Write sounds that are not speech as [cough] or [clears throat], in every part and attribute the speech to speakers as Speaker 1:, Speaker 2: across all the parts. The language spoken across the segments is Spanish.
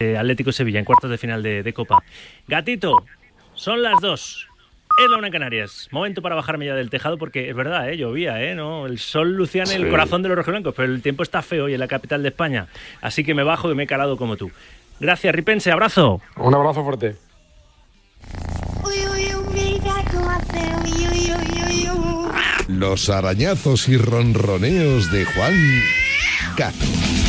Speaker 1: Atlético Sevilla en cuartos de final de, Copa. Gatito, son las dos. Es la una en Canarias. Momento para bajarme ya del tejado porque es verdad, ¿eh? llovía, ¿eh? ¿No? El sol lucía en el corazón de los rojiblancos, pero el tiempo está feo hoy en la capital de España. Así que me bajo y me he calado como tú. Gracias, Ripense. Abrazo.
Speaker 2: Un abrazo fuerte.
Speaker 3: Los arañazos y ronroneos de Juan Gato.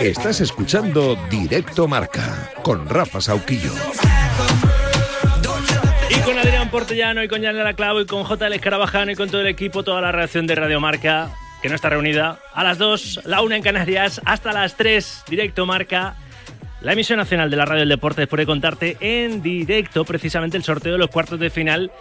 Speaker 3: Estás escuchando Directo Marca con Rafa Sauquillo.
Speaker 1: Y con Adrián Portellano y con Yanela Clavo y con JL Escarabajano y con todo el equipo, toda la redacción de Radio Marca, que no está reunida, a las 2, la 1 en Canarias, hasta las 3, Directo Marca. La emisión nacional de la Radio del Deporte después de contarte en directo precisamente el sorteo de los cuartos de final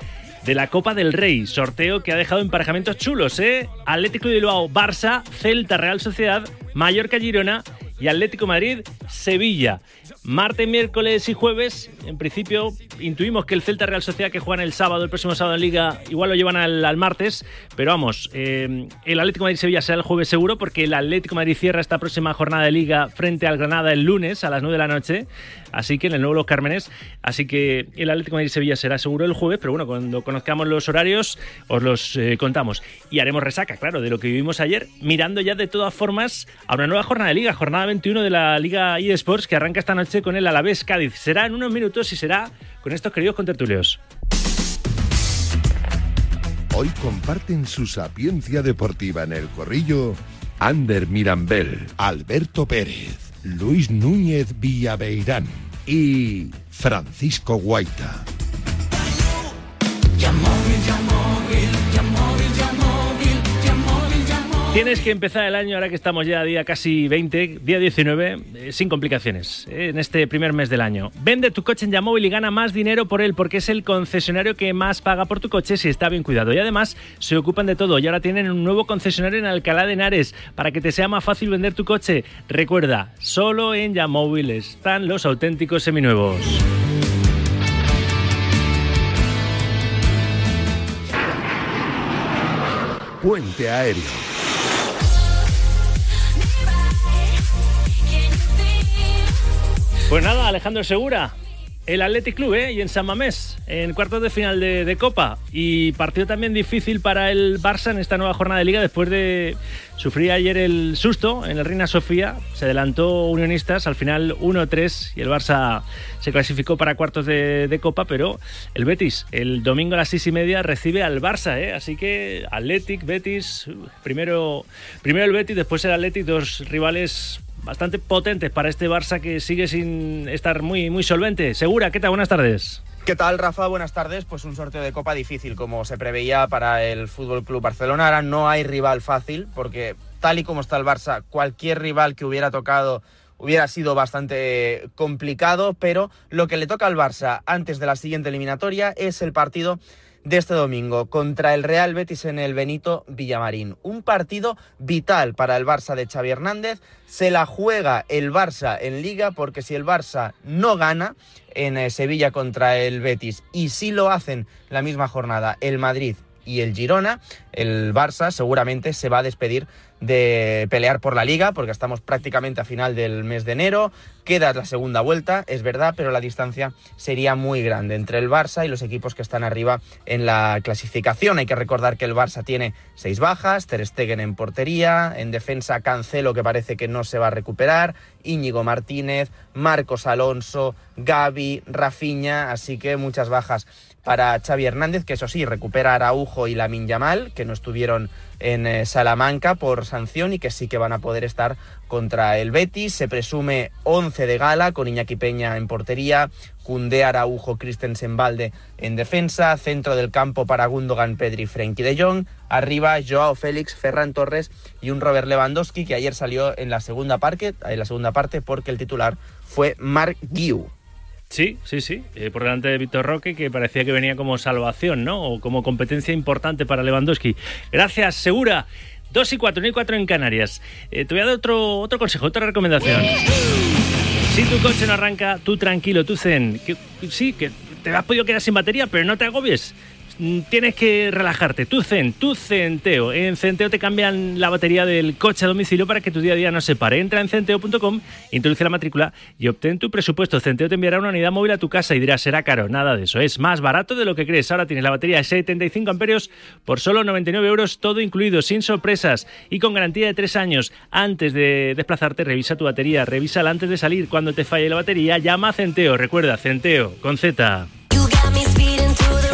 Speaker 1: de la Copa del Rey. Sorteo que ha dejado emparejamientos chulos, ¿eh? Atlético de Bilbao, Barça, Celta, Real Sociedad, Mallorca, Girona y Atlético Madrid, Sevilla. Martes, miércoles y jueves, en principio, intuimos que el Celta Real Sociedad que juegan el sábado, el próximo sábado en Liga, igual lo llevan al, martes, pero vamos, eh, el Atlético Madrid-Sevilla será el jueves seguro porque el Atlético Madrid cierra esta próxima jornada de Liga frente al Granada el lunes a las 9 de la noche, así que en el nuevo Los Cármenes, así que el Atlético Madrid-Sevilla será seguro el jueves, pero bueno, cuando conozcamos los horarios os los eh, contamos y haremos resaca, claro, de lo que vivimos ayer, mirando ya de todas formas a una nueva jornada de Liga, jornada 21 de la Liga eSports que arranca esta noche con el Alavés Cádiz. Será en unos minutos y será con estos queridos contertulios.
Speaker 3: Hoy comparten su sapiencia deportiva en el corrillo Ander Mirambel, Alberto Pérez, Luis Núñez Villaveirán y Francisco Guaita.
Speaker 1: Tienes que empezar el año, ahora que estamos ya a día casi 20, día 19, eh, sin complicaciones, eh, en este primer mes del año. Vende tu coche en Yamóvil y gana más dinero por él, porque es el concesionario que más paga por tu coche si está bien cuidado. Y además se ocupan de todo. Y ahora tienen un nuevo concesionario en Alcalá de Henares, para que te sea más fácil vender tu coche. Recuerda, solo en Yamóvil están los auténticos seminuevos.
Speaker 3: Puente Aéreo
Speaker 1: Pues nada, Alejandro Segura, el Athletic Club ¿eh? y en San Mamés, en cuartos de final de, Copa. Y partido también difícil para el Barça en esta nueva jornada de Liga después de sufrir ayer el susto en el Reina Sofía. Se adelantó Unionistas, al final 1-3 y el Barça se clasificó para cuartos de, Copa, pero el Betis el domingo a las seis y media recibe al Barça. ¿eh? Así que Athletic, Betis, primero, primero el Betis, después el Athletic, dos rivales bastante potentes para este Barça que sigue sin estar muy, muy solvente. Segura, ¿qué tal? Buenas tardes.
Speaker 4: ¿Qué tal, Rafa? Buenas tardes. Pues un sorteo de Copa difícil, como se preveía para el Fútbol Club Barcelona. Ahora no hay rival fácil, porque tal y como está el Barça, cualquier rival que hubiera tocado hubiera sido bastante complicado, pero lo que le toca al Barça antes de la siguiente eliminatoria es el partido de este domingo contra el Real Betis en el Benito Villamarín. Un partido vital para el Barça de Xavi Hernández. Se la juega el Barça en liga porque si el Barça no gana en eh, Sevilla contra el Betis y si lo hacen la misma jornada el Madrid y el Girona, el Barça seguramente se va a despedir de pelear por la liga, porque estamos prácticamente a final del mes de enero, queda la segunda vuelta, es verdad, pero la distancia sería muy grande entre el Barça y los equipos que están arriba en la clasificación. Hay que recordar que el Barça tiene seis bajas, Ter Stegen en portería, en defensa Cancelo que parece que no se va a recuperar, Íñigo Martínez, Marcos Alonso, Gaby, Rafinha, así que muchas bajas para Xavi Hernández, que eso sí, recupera Araujo y Lamin Yamal, que no estuvieron en eh, Salamanca por sanción y que sí que van a poder estar contra el Betis. Se presume 11 de gala con Iñaki Peña en portería, Cundé, Araujo, Christensen Valde en defensa, centro del campo para Gundogan, Pedri, Frenkie de Jong, arriba Joao Félix, Ferran Torres y un Robert Lewandowski que ayer salió en la segunda parte, en la segunda parte porque el titular fue Mark Guiu.
Speaker 1: Sí, sí, sí. Eh, por delante de Víctor Roque, que parecía que venía como salvación, ¿no? O como competencia importante para Lewandowski. Gracias, Segura. 2 y 4, y 4 en Canarias. Eh, te voy a dar otro, otro consejo, otra recomendación. Si tu coche no arranca, tú tranquilo, tú zen. Sí, que te has podido quedar sin batería, pero no te agobies tienes que relajarte. Tu Zen, tu Centeo. En Centeo te cambian la batería del coche a domicilio para que tu día a día no se pare. Entra en centeo.com, introduce la matrícula y obtén tu presupuesto. Centeo te enviará una unidad móvil a tu casa y dirás, será caro. Nada de eso. Es más barato de lo que crees. Ahora tienes la batería de 75 amperios por solo 99 euros, todo incluido, sin sorpresas y con garantía de 3 años. Antes de desplazarte, revisa tu batería. Revísala antes de salir. Cuando te falle la batería, llama a Centeo. Recuerda, Centeo, con Z.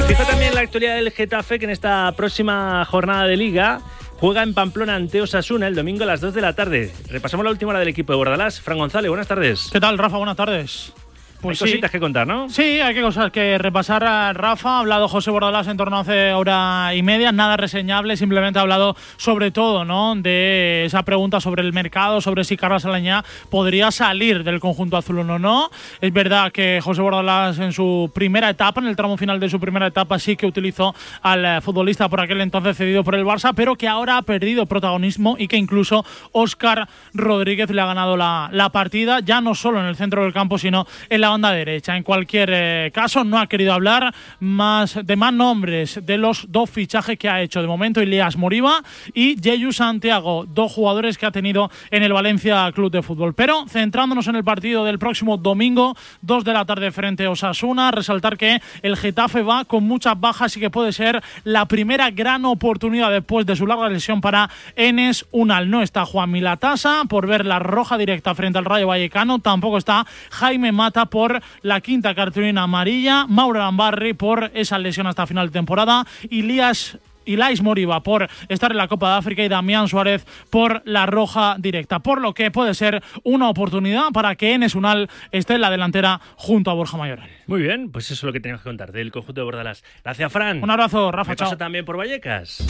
Speaker 1: Fija también la actualidad del Getafe que en esta próxima jornada de liga juega en Pamplona ante Osasuna el domingo a las 2 de la tarde. Repasamos la última hora del equipo de Bordalás. Fran González, buenas tardes.
Speaker 5: ¿Qué tal, Rafa? Buenas tardes.
Speaker 1: Pues hay cositas que contar, ¿no?
Speaker 5: Sí, hay que cosas que repasar. A Rafa ha hablado José Bordalás en torno a hace hora y media, nada reseñable, simplemente ha hablado sobre todo, ¿no? De esa pregunta sobre el mercado, sobre si Carlos Alañá podría salir del conjunto azul o no. Es verdad que José Bordalás en su primera etapa, en el tramo final de su primera etapa, sí que utilizó al eh, futbolista por aquel entonces cedido por el Barça, pero que ahora ha perdido protagonismo y que incluso Óscar Rodríguez le ha ganado la, la partida, ya no solo en el centro del campo, sino en la banda derecha. En cualquier eh, caso, no ha querido hablar más de más nombres de los dos fichajes que ha hecho de momento Ilias Moriba y Yeyu Santiago, dos jugadores que ha tenido en el Valencia Club de Fútbol. Pero centrándonos en el partido del próximo domingo, 2 de la tarde frente a Osasuna, resaltar que el Getafe va con muchas bajas y que puede ser la primera gran oportunidad después de su larga lesión para Enes Unal. No está Juan Milatasa por ver la roja directa frente al Rayo Vallecano, tampoco está Jaime Mata por la quinta cartulina amarilla, Mauro Lambarri por esa lesión hasta final de temporada, Ilías Ilais Moriba por estar en la Copa de África y Damián Suárez por la roja directa. Por lo que puede ser una oportunidad para que Enes Unal esté en la delantera junto a Borja Mayoral.
Speaker 1: Muy bien, pues eso es lo que tenemos que contar del conjunto de Bordalás. Gracias, Fran.
Speaker 5: Un abrazo, Rafa.
Speaker 1: Me pasa también por Vallecas.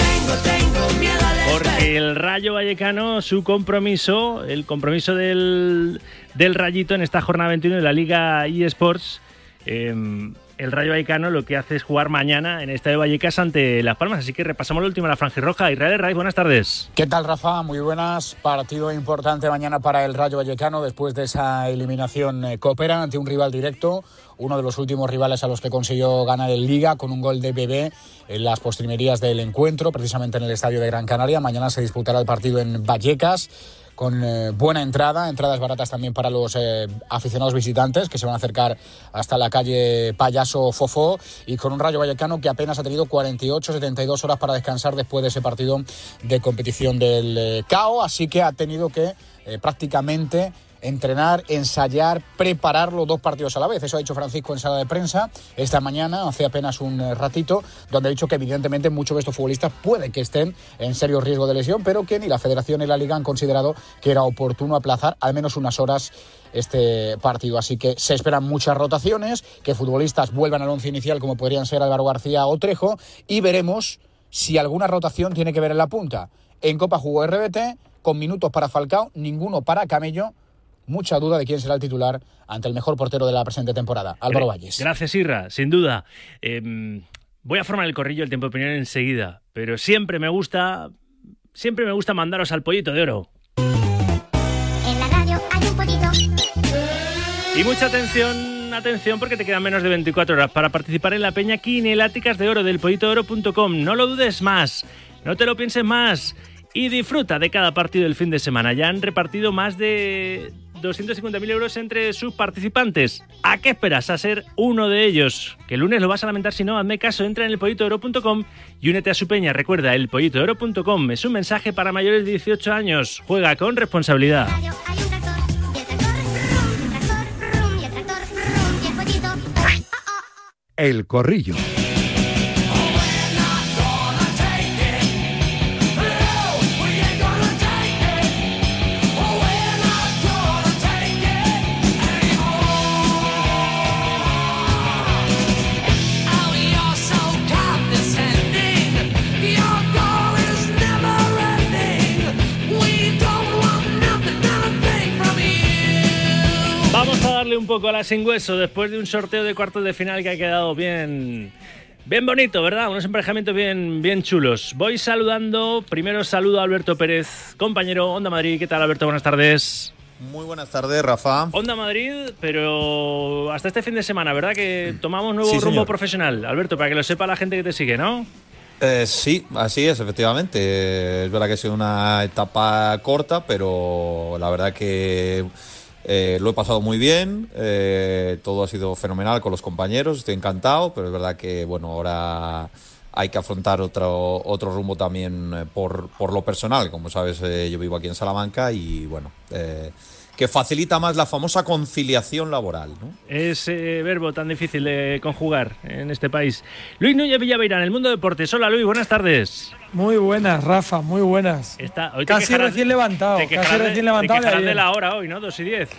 Speaker 1: Porque el Rayo Vallecano, su compromiso, el compromiso del, del Rayito en esta jornada 21 de la Liga eSports. Eh, el Rayo Vallecano lo que hace es jugar mañana en el Estadio Vallecas ante Las Palmas. Así que repasamos la última, la franja roja. Israel Raiz, buenas tardes.
Speaker 6: ¿Qué tal, Rafa? Muy buenas. Partido importante mañana para el Rayo Vallecano después de esa eliminación eh, Coopera ante un rival directo. Uno de los últimos rivales a los que consiguió ganar en Liga con un gol de Bebé en las postrimerías del encuentro, precisamente en el Estadio de Gran Canaria. Mañana se disputará el partido en Vallecas con eh, buena entrada, entradas baratas también para los eh, aficionados visitantes que se van a acercar hasta la calle Payaso Fofó y con un Rayo Vallecano que apenas ha tenido 48-72 horas para descansar después de ese partido de competición del eh, CAO, así que ha tenido que prácticamente entrenar, ensayar, preparar los dos partidos a la vez. Eso ha dicho Francisco en sala de prensa esta mañana, hace apenas un eh, ratito, donde ha dicho que evidentemente muchos de estos futbolistas puede que estén en serio riesgo de lesión, pero que ni la Federación ni la Liga han considerado que era oportuno aplazar al menos unas horas este partido. Así que se esperan muchas rotaciones, que futbolistas vuelvan al once inicial como podrían ser Álvaro García o Trejo y veremos si alguna rotación tiene que ver en la punta. En Copa jugó RBT, con minutos para Falcao, ninguno para Camello mucha duda de quién será el titular ante el mejor portero de la presente temporada, Álvaro Valles.
Speaker 1: Gracias, Irra, sin duda. Em, voy a formar el corrillo el tiempo de opinión enseguida, pero siempre me gusta, siempre me gusta mandaros al pollito de oro. En la radio hay un pollito. Y mucha atención, atención, porque te quedan menos de 24 horas para participar en la peña Quineláticas de Oro del pollitooro.com. No lo dudes más, no te lo pienses más y disfruta de cada partido del fin de semana. Ya han repartido más de 250.000 euros entre sus participantes. ¿A qué esperas a ser uno de ellos? Que el lunes lo vas a lamentar si no, hazme caso, entra en elpollitooro.com y únete a su peña. Recuerda, elpollitooro.com es un mensaje para mayores de 18 años. Juega con responsabilidad.
Speaker 7: El corrillo.
Speaker 1: Un poco a la sin hueso después de un sorteo de cuartos de final que ha quedado bien. Bien bonito, ¿verdad? Unos emparejamientos bien, bien chulos. Voy saludando. Primero saludo a Alberto Pérez, compañero Onda Madrid. ¿Qué tal, Alberto? Buenas tardes.
Speaker 8: Muy buenas tardes, Rafa.
Speaker 1: Onda Madrid, pero hasta este fin de semana, ¿verdad? Que tomamos nuevo
Speaker 8: Sí,
Speaker 1: rumbo
Speaker 8: señor.
Speaker 1: profesional. Alberto, para que lo sepa la gente que te sigue, ¿no?
Speaker 8: Eh, sí, así es, efectivamente. Es verdad que ha sido una etapa corta, pero la verdad que eh, lo he pasado muy bien. eh, todo ha sido fenomenal con los compañeros, estoy encantado, pero es verdad que bueno, ahora hay que afrontar otro, otro rumbo también eh, por, por lo personal. Como sabes, eh, yo vivo aquí en Salamanca y bueno, que facilita más la famosa conciliación laboral, ¿no?
Speaker 1: Ese verbo tan difícil de conjugar en este país. Luis Núñez Villaveirán, el mundo deportes. Hola Luis, buenas tardes.
Speaker 9: Muy buenas, Rafa, muy buenas.
Speaker 1: Está, hoy
Speaker 9: Casi
Speaker 1: quejarás-
Speaker 9: recién levantado,
Speaker 1: te
Speaker 9: casi recién levantado
Speaker 1: Te
Speaker 9: de
Speaker 1: de la hora hoy, ¿no? 2 y 10.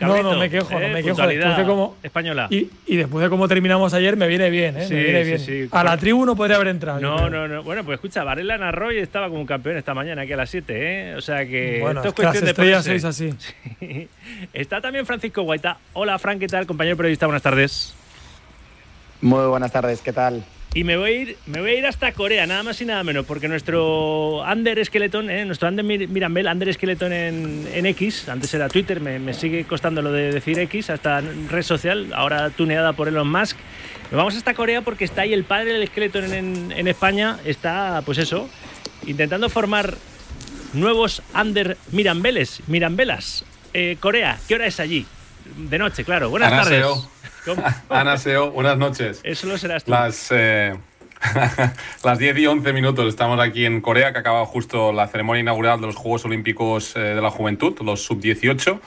Speaker 9: No, no me quejo, no me quejo. Después de cómo,
Speaker 1: española.
Speaker 9: y, y después de cómo terminamos ayer, me viene bien, ¿eh?
Speaker 1: Sí,
Speaker 9: me viene
Speaker 1: sí,
Speaker 9: bien.
Speaker 1: sí.
Speaker 9: A la tribu no podría haber entrado.
Speaker 1: No, no, no. Bueno, pues escucha, Varela narró y estaba como un campeón esta mañana aquí a las 7, ¿eh? O sea que
Speaker 9: Bueno,
Speaker 1: esto
Speaker 9: es
Speaker 1: cuestión de
Speaker 9: estrellas sois así.
Speaker 1: Sí. Está también Francisco Guaita. Hola, Fran, ¿qué tal? Compañero periodista, buenas tardes.
Speaker 10: Muy buenas tardes, ¿qué tal?
Speaker 1: Y me voy a ir, me voy a ir hasta Corea, nada más y nada menos, porque nuestro Under Skeleton, ¿eh? nuestro Under Mir- Mirambel, Under Skeleton en, en X, antes era Twitter, me, me sigue costando lo de decir X, hasta red social, ahora tuneada por Elon Musk. Nos vamos hasta Corea porque está ahí el padre del Skeleton en, en España, está, pues eso, intentando formar nuevos Under Mirambeles, Mirambelas. Eh, Corea, ¿qué hora es allí? De noche, claro. Buenas tardes. ¿Cómo? [laughs]
Speaker 11: Ana Seo, buenas noches.
Speaker 1: Eso lo serás tú.
Speaker 11: Las, eh, [laughs] las 10 y 11 minutos estamos aquí en Corea, que acaba justo la ceremonia inaugural de los Juegos Olímpicos eh, de la Juventud, los sub-18,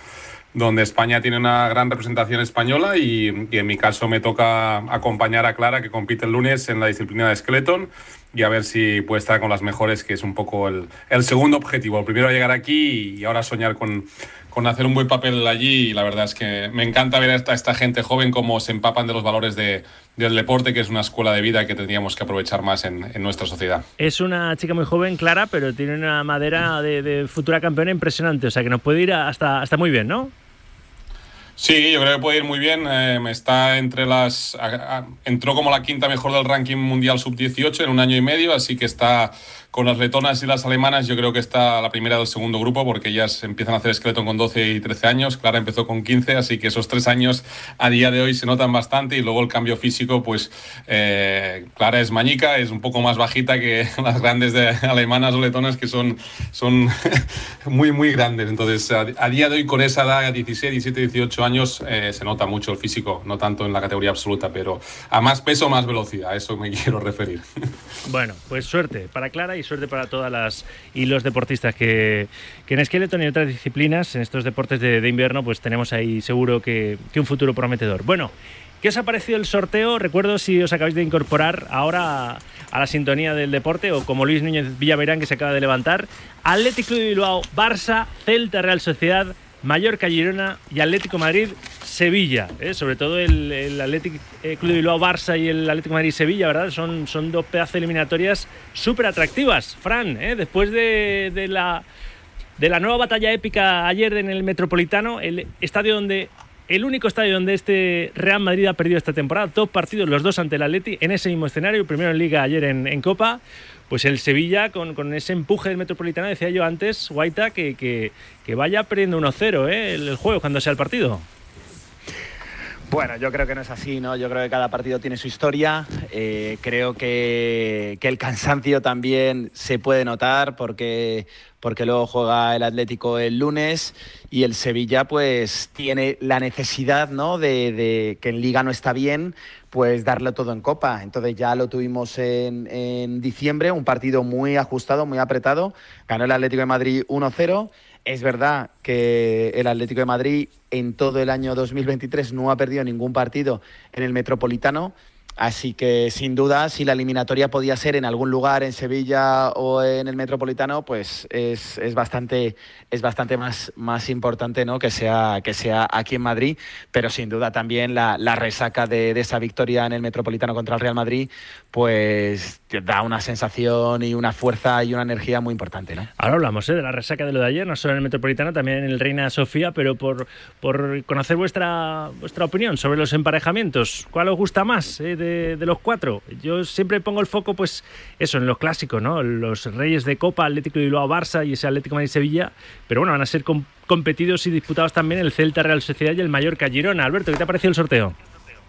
Speaker 11: donde España tiene una gran representación española y, y en mi caso me toca acompañar a Clara, que compite el lunes en la disciplina de Skeleton, y a ver si puede estar con las mejores, que es un poco el, el segundo objetivo. El primero llegar aquí y ahora soñar con, con hacer un buen papel allí. Y la verdad es que me encanta ver a esta, esta gente joven cómo se empapan de los valores de- del deporte, que es una escuela de vida que tendríamos que aprovechar más en, en nuestra sociedad.
Speaker 1: Es una chica muy joven, Clara, pero tiene una madera de, de futura campeona impresionante. O sea que nos puede ir hasta, hasta muy bien, ¿no?
Speaker 11: Sí, yo creo que puede ir muy bien. eh, está entre las. a- a- entró como la quinta mejor del ranking mundial sub-18 en un año y medio, así que está con las letonas y las alemanas. Yo creo que está la primera del segundo grupo, porque ellas empiezan a hacer esqueleto con 12 y 13 años. Clara empezó con 15, así que esos tres años a día de hoy se notan bastante. Y luego el cambio físico, pues eh, Clara es mañica, es un poco más bajita que [laughs] las grandes de alemanas o letonas, que son, son [laughs] muy, muy grandes. Entonces, a, a día de hoy, con esa edad, 16, 17, 18 años, eh, se nota mucho el físico, no tanto en la categoría absoluta, pero a más peso, más velocidad, a eso me [laughs] quiero referir.
Speaker 1: Bueno, pues suerte para Clara y suerte para todas las y los deportistas que, en Skeleton y otras disciplinas, en estos deportes de, invierno, pues tenemos ahí seguro que, que un futuro prometedor. Bueno, ¿qué os ha parecido el sorteo? Recuerdo si os acabáis de incorporar ahora a, la sintonía del deporte o como Luis Núñez Villaverán que se acaba de levantar. Atlético de Bilbao, Barça, Celta, Real Sociedad, Mallorca, Girona y Atlético Madrid, Sevilla. ¿eh? Sobre todo el, el Atlético eh, Club de Bilbao, Barça y el Atlético Madrid, Sevilla, ¿verdad? Son, son dos pedazos eliminatorias súper atractivas. Fran, ¿eh? después de, de la, de la nueva batalla épica ayer en el Metropolitano, el estadio donde. El único estadio donde este Real Madrid ha perdido esta temporada, dos partidos, los dos ante el Atleti, en ese mismo escenario, primero en Liga, ayer en, en Copa, pues el Sevilla con, con ese empuje del Metropolitano, decía yo antes, Guaita, que, que, que vaya perdiendo 1-0 ¿eh? el, el juego cuando sea el partido.
Speaker 4: Bueno, yo creo que no es así, ¿no? Yo creo que cada partido tiene su historia. Eh, creo que, que el cansancio también se puede notar porque, porque luego juega el Atlético el lunes y el Sevilla pues tiene la necesidad, ¿no? De, de que en Liga no está bien, pues darlo todo en Copa. Entonces ya lo tuvimos en, en diciembre, un partido muy ajustado, muy apretado. Ganó el Atlético de Madrid 1-0. Es verdad que el Atlético de Madrid en todo el año 2023 no ha perdido ningún partido en el Metropolitano. Así que sin duda, si la eliminatoria podía ser en algún lugar, en Sevilla o en el Metropolitano, pues es, es bastante, es bastante más, más importante ¿no? que, sea, que sea aquí en Madrid. Pero sin duda también la, resaca de, esa victoria en el Metropolitano contra el Real Madrid, pues da una sensación y una fuerza y una energía muy importante. ¿no?
Speaker 1: Ahora hablamos ¿eh? de la resaca de lo de ayer, no solo en el Metropolitano, también en el Reina Sofía, pero por, por conocer vuestra, vuestra opinión sobre los emparejamientos. ¿Cuál os gusta más eh, de de, los cuatro. Yo siempre pongo el foco, pues, eso, en los clásicos, ¿no? Los Reyes de Copa, Atlético de Bilbao, Barça y ese Atlético Madrid-Sevilla. Pero bueno, van a ser competidos y disputados también el Celta Real Sociedad y el Mallorca Girona. Alberto, ¿qué te ha parecido el sorteo?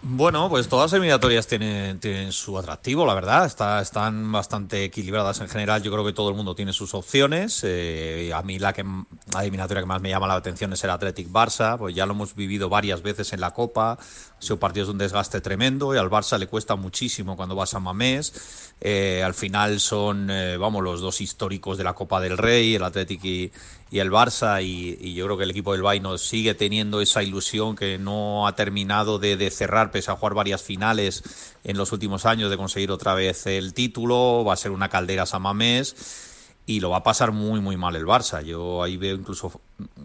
Speaker 8: Bueno, pues todas las eliminatorias tienen, tienen su atractivo, la verdad. Está, están bastante equilibradas en general. Yo creo que todo el mundo tiene sus opciones. Eh, a mí la, que, la eliminatoria que más me llama la atención es el Athletic Barça. Pues ya lo hemos vivido varias veces en la Copa. Ha sido partidos de un desgaste tremendo y al Barça le cuesta muchísimo cuando vas a Mamés. Eh, al final son, eh, vamos, los dos históricos de la Copa del Rey, el Athletic y, y el Barça y, yo creo que el equipo del Bayern sigue teniendo esa ilusión que no ha terminado de, cerrar pese a jugar varias finales en los últimos años de conseguir otra vez el título. Va a ser una caldera Samamés y lo va a pasar muy muy mal el Barça. Yo ahí veo incluso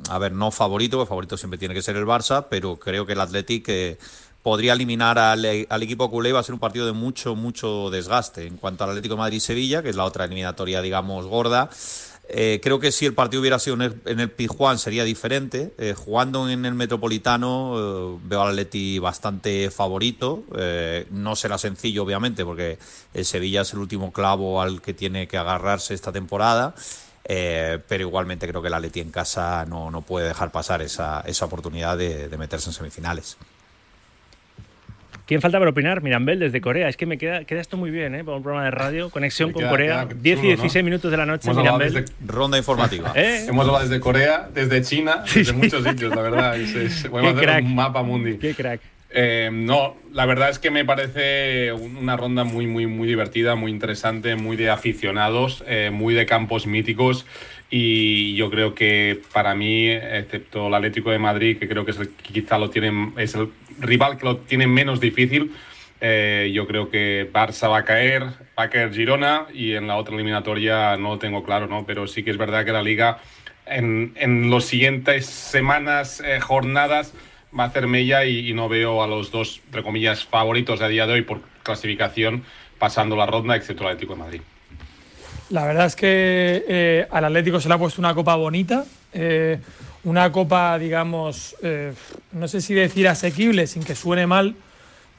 Speaker 8: a ver no favorito el favorito siempre tiene que ser el Barça pero creo que el Athletic eh, podría eliminar al, al, equipo culé va a ser un partido de mucho mucho desgaste. En cuanto al Atlético Madrid Sevilla que es la otra eliminatoria digamos gorda eh, creo que si el partido hubiera sido en el, en sería diferente. Eh, jugando en el Metropolitano eh, veo al Atleti bastante favorito. no será sencillo, obviamente, porque el Sevilla es el último clavo al que tiene que agarrarse esta temporada. pero igualmente creo que el Atleti en casa no, no puede dejar pasar esa, esa oportunidad de meterse en semifinales.
Speaker 1: ¿Quién falta para opinar? Mirambel, desde Corea. Es que me queda, queda esto muy bien, ¿eh? Para un programa de radio, conexión con Corea. 10 y 16 minutos de la noche, Mirambel. [laughs]
Speaker 8: Ronda informativa.
Speaker 11: ¿Eh? Hemos hablado desde Corea, desde China, desde muchos sitios, la verdad. Es, a hacer un mapa mundi.
Speaker 1: Qué crack.
Speaker 11: Eh, no, la verdad es que me parece una ronda muy, muy, muy divertida, muy interesante, muy de aficionados, eh, muy de campos míticos. Y yo creo que para mí, excepto el Atlético de Madrid, que creo que es el, quizá lo tiene, es el rival que lo tiene menos difícil. Eh, yo creo que Barça va a caer, va a caer Girona y en la otra eliminatoria no lo tengo claro, ¿no? Pero sí que es verdad que la liga en, en los siguientes semanas, eh, jornadas, va a hacer mella y, no veo a los dos, entre comillas, favoritos a día de hoy por clasificación pasando la ronda, excepto el Atlético de Madrid.
Speaker 9: La verdad es que eh, al Atlético se le ha puesto una copa bonita una copa, digamos, eh, no sé si decir asequible sin que suene mal,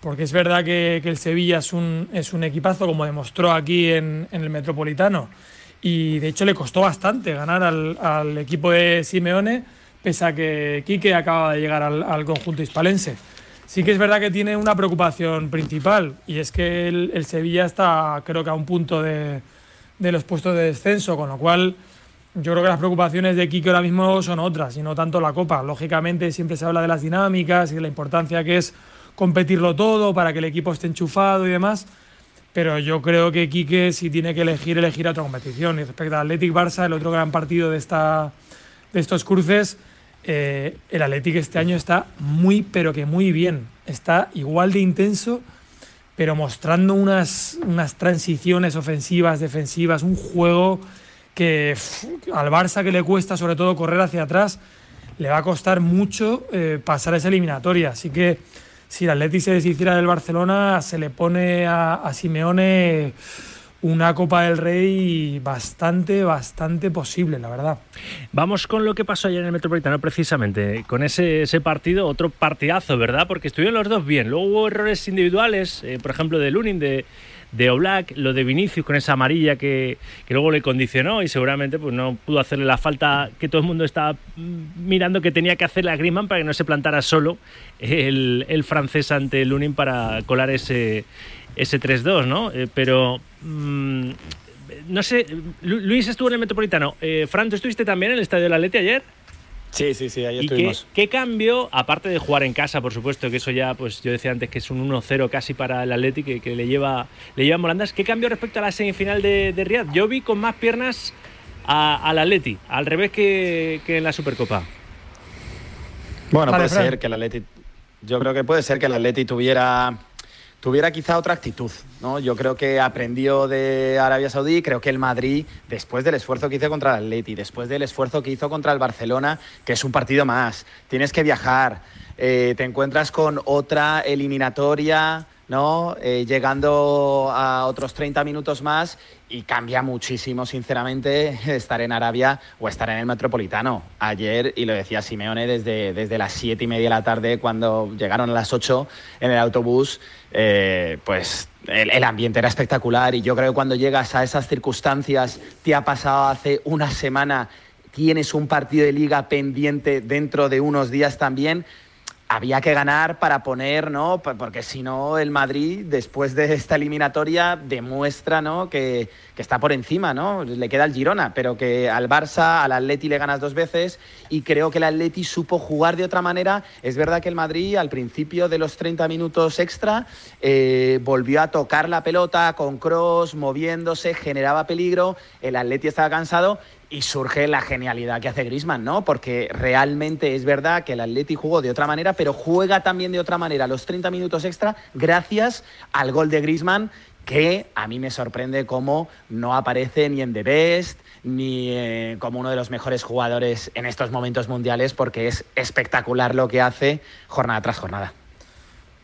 Speaker 9: porque es verdad que, el Sevilla es un, es un equipazo, como demostró aquí en, el Metropolitano, y de hecho le costó bastante ganar al, equipo de Simeone, pese a que Quique acaba de llegar al, conjunto hispalense. Sí que es verdad que tiene una preocupación principal, y es que el, Sevilla está, creo que a un punto de, de los puestos de descenso, con lo cual yo creo que las preocupaciones de Kike ahora mismo son otras y no tanto la Copa. Lógicamente siempre se habla de las dinámicas y de la importancia que es competirlo todo para que el equipo esté enchufado y demás. Pero yo creo que Quique si tiene que elegir, elegir otra competición. Y respecto al Athletic Barça, el otro gran partido de, esta, de estos cruces, eh, el Athletic este año está muy, pero que muy bien. Está igual de intenso, pero mostrando unas, unas transiciones ofensivas, defensivas, un juego que al Barça que le cuesta sobre todo correr hacia atrás, le va a costar mucho eh, pasar esa eliminatoria. Así que si el Atleti se deshiciera del Barcelona, se le pone a, Simeone una Copa del Rey bastante, bastante posible, la verdad.
Speaker 1: Vamos con lo que pasó ayer en el Metropolitano, precisamente, con ese, ese partido, otro partidazo, ¿verdad? Porque estuvieron los dos bien. Luego hubo errores individuales, eh, por ejemplo, de Lunin, de, de Oblak, lo de Vinicius con esa amarilla que, luego le condicionó y seguramente pues no pudo hacerle la falta que todo el mundo estaba mirando que tenía que hacerle a Griezmann para que no se plantara solo el, francés ante el Lunin para colar ese, ese 3-2, ¿no? Eh, pero... Mm, no sé, Luis estuvo en el Metropolitano. Eh, Fran, ¿tú estuviste también en el Estadio de la Leti ayer?
Speaker 4: Sí, sí, sí, ahí estuvimos.
Speaker 1: Qué, cambio, aparte de jugar en casa, por supuesto, que eso ya, pues yo decía antes que es un 1-0 casi para el Atlético que, le lleva le lleva Molandas, ¿qué cambio respecto a la semifinal de, de Riyadh? Yo vi con más piernas al Atleti, al revés que, en la Supercopa.
Speaker 4: Bueno, puede ser que el Atleti, yo creo que puede ser que el Atleti tuviera tuviera quizá otra actitud. ¿no? Yo creo que aprendió de Arabia Saudí, creo que el Madrid, después del esfuerzo que hizo contra el Atleti, después del esfuerzo que hizo contra el Barcelona, que es un partido más, tienes que viajar, eh, te encuentras con otra eliminatoria, ¿no? Eh, llegando a otros 30 minutos más y cambia muchísimo, sinceramente, estar en Arabia o estar en el Metropolitano. Ayer, y lo decía Simeone, desde, desde las siete y media de la tarde, cuando llegaron a las 8 en el autobús, eh, pues el, el, ambiente era espectacular y yo creo que cuando llegas a esas circunstancias, te ha pasado hace una semana, tienes un partido de liga pendiente dentro de unos días también, había que ganar para poner, ¿no? Porque si no, el Madrid, después de esta eliminatoria, demuestra, ¿no? Que, está por encima, ¿no? Le queda el Girona, pero que al Barça, al Atleti le ganas dos veces y creo que el Atleti supo jugar de otra manera. Es verdad que el Madrid, al principio de los 30 minutos extra, eh, volvió a tocar la pelota con cross, moviéndose, generaba peligro. El Atleti estaba cansado y surge la genialidad que hace Grisman, ¿no? Porque realmente es verdad que el Atleti jugó de otra manera, pero juega también de otra manera los 30 minutos extra gracias al gol de Grisman que a mí me sorprende cómo no aparece ni en The Best ni eh, como uno de los mejores jugadores en estos momentos mundiales porque es espectacular lo que hace jornada tras jornada.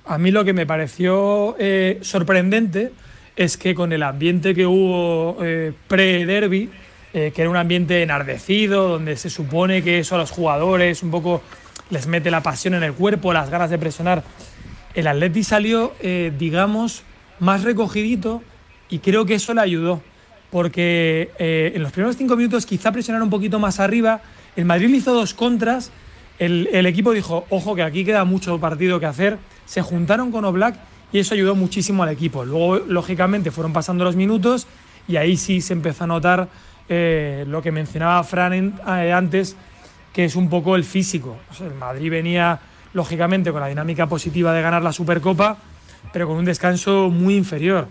Speaker 9: A mí lo que me pareció eh, sorprendente es que con el ambiente que hubo eh, pre-derby, eh, que era un ambiente enardecido, donde se supone que eso a los jugadores un poco les mete la pasión en el cuerpo, las ganas de presionar. El Atleti salió, eh, digamos, más recogidito y creo que eso le ayudó, porque eh, en los primeros cinco minutos quizá presionar un poquito más arriba, el Madrid hizo dos contras, el, el equipo dijo, ojo que aquí queda mucho partido que hacer, se juntaron con Oblak y eso ayudó muchísimo al equipo. Luego, lógicamente, fueron pasando los minutos y ahí sí se empezó a notar eh, lo que mencionaba Fran eh, antes, que es un poco el físico. El Madrid venía, lógicamente, con la dinámica positiva de ganar la Supercopa, pero con un descanso muy inferior.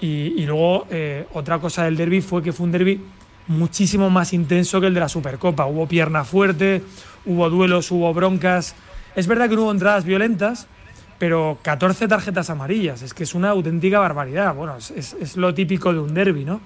Speaker 9: Y, y luego, eh, otra cosa del derby fue que fue un derby muchísimo más intenso que el de la Supercopa. Hubo pierna fuerte, hubo duelos, hubo broncas. Es verdad que no hubo entradas violentas, pero 14 tarjetas amarillas, es que es una auténtica barbaridad. Bueno, es, es, es lo típico de un derby, ¿no?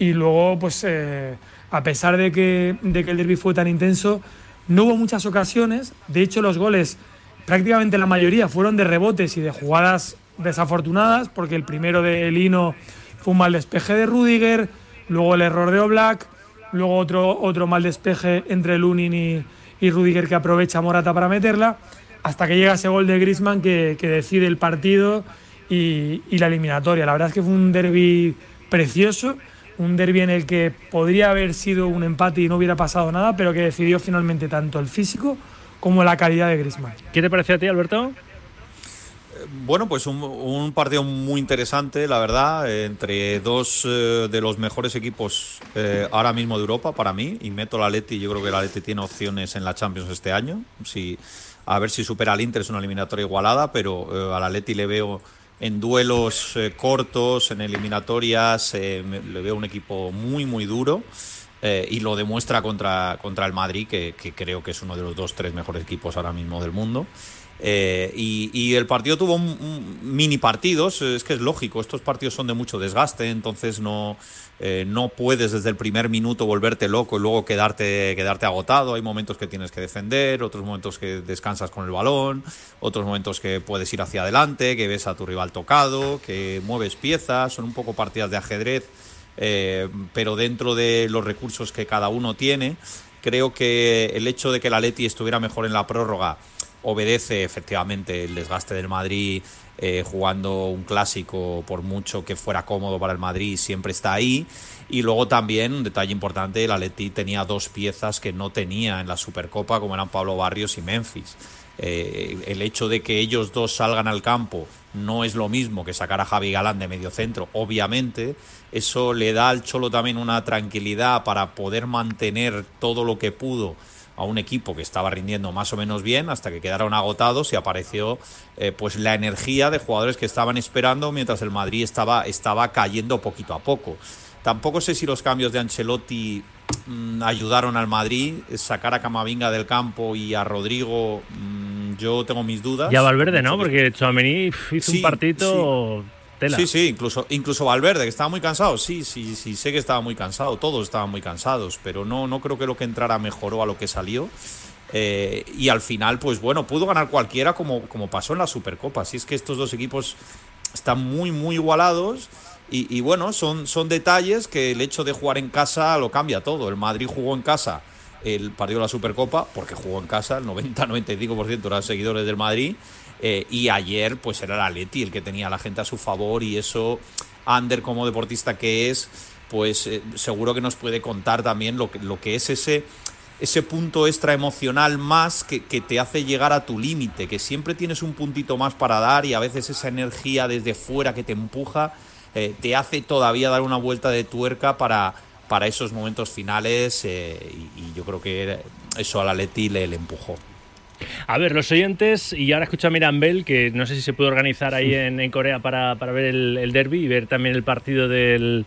Speaker 9: Y luego, pues, eh, a pesar de que, de que el derby fue tan intenso, no hubo muchas ocasiones. De hecho, los goles, prácticamente la mayoría, fueron de rebotes y de jugadas desafortunadas, porque el primero de Lino fue un mal despeje de Rudiger, luego el error de Oblak, luego otro, otro mal despeje entre Lunin y, y Rudiger que aprovecha Morata para meterla, hasta que llega ese gol de Grisman que, decide el partido y, y la eliminatoria. La verdad es que fue un derby precioso un derby en el que podría haber sido un empate y no hubiera pasado nada, pero que decidió finalmente tanto el físico como la calidad de Griezmann.
Speaker 1: ¿Qué te pareció a ti, Alberto?
Speaker 8: Bueno, pues un, un, partido muy interesante, la verdad, entre dos eh, de los mejores equipos eh, ahora mismo de Europa, para mí, y meto la Leti, yo creo que la Leti tiene opciones en la Champions este año, si, a ver si supera al Inter, es una eliminatoria igualada, pero eh, a la Leti le veo en duelos eh, cortos, en eliminatorias, eh, le veo un equipo muy, muy duro. Eh, y lo demuestra contra, contra el Madrid, que, creo que es uno de los dos, tres mejores equipos ahora mismo del mundo. Y, y, el partido tuvo un mini partidos, es que es lógico, estos partidos son de mucho desgaste, entonces no, eh, no puedes desde el primer minuto volverte loco y luego quedarte, quedarte agotado. Hay momentos que tienes que defender, otros momentos que descansas con el balón, otros momentos que puedes ir hacia adelante, que ves a tu rival tocado, que mueves piezas, son un poco partidas de ajedrez, eh, pero dentro de los recursos que cada uno tiene. Creo que el hecho de que la Leti estuviera mejor en la prórroga obedece efectivamente el desgaste del Madrid eh, jugando un clásico por mucho que fuera cómodo para el Madrid siempre está ahí y luego también un detalle importante el Atleti tenía dos piezas que no tenía en la Supercopa como eran Pablo Barrios y Memphis eh, el hecho de que ellos dos salgan al campo no es lo mismo que sacar a Javi Galán de medio centro, obviamente. Eso le da al Cholo también una tranquilidad para poder mantener todo lo que pudo a un equipo que estaba rindiendo más o menos bien hasta que quedaron agotados y apareció eh, pues la energía de jugadores que estaban esperando mientras el Madrid estaba, estaba cayendo poquito a poco. Tampoco sé si los cambios de Ancelotti mmm, ayudaron al Madrid, sacar a Camavinga del campo y a Rodrigo, mmm, yo tengo mis dudas.
Speaker 1: Y a Valverde, ¿no? Porque Chouameni hizo
Speaker 8: Sí,
Speaker 1: un partito
Speaker 8: sí. Sí, sí, incluso, incluso Valverde, que estaba muy cansado. Sí, sí, sí, sé que estaba muy cansado. Todos estaban muy cansados, pero no, no creo que lo que entrara mejoró a lo que salió. Eh, y al final, pues bueno, pudo ganar cualquiera como, como pasó en la Supercopa. Así es que estos dos equipos están muy, muy igualados. Y, bueno, son, son detalles que el hecho de jugar en casa lo cambia todo. El Madrid jugó en casa el partido de la Supercopa, porque jugó en casa, el 90-95% eran seguidores del Madrid. Eh, y ayer, pues era el Atleti el que tenía a la gente a su favor. Y eso, Ander, como deportista que es, pues eh, seguro que nos puede contar también lo que, es ese ese punto extra emocional más que, te hace llegar a tu límite, que siempre tienes un puntito más para dar y a veces esa energía desde fuera que te empuja eh, te hace todavía dar una vuelta de tuerca para, esos momentos finales y, yo creo que eso a la Leti le, empujó.
Speaker 1: A ver, los oyentes, y ahora escucho a Mirambel, que no sé si se puede organizar ahí en, Corea para, ver el, el derby y ver también el partido del,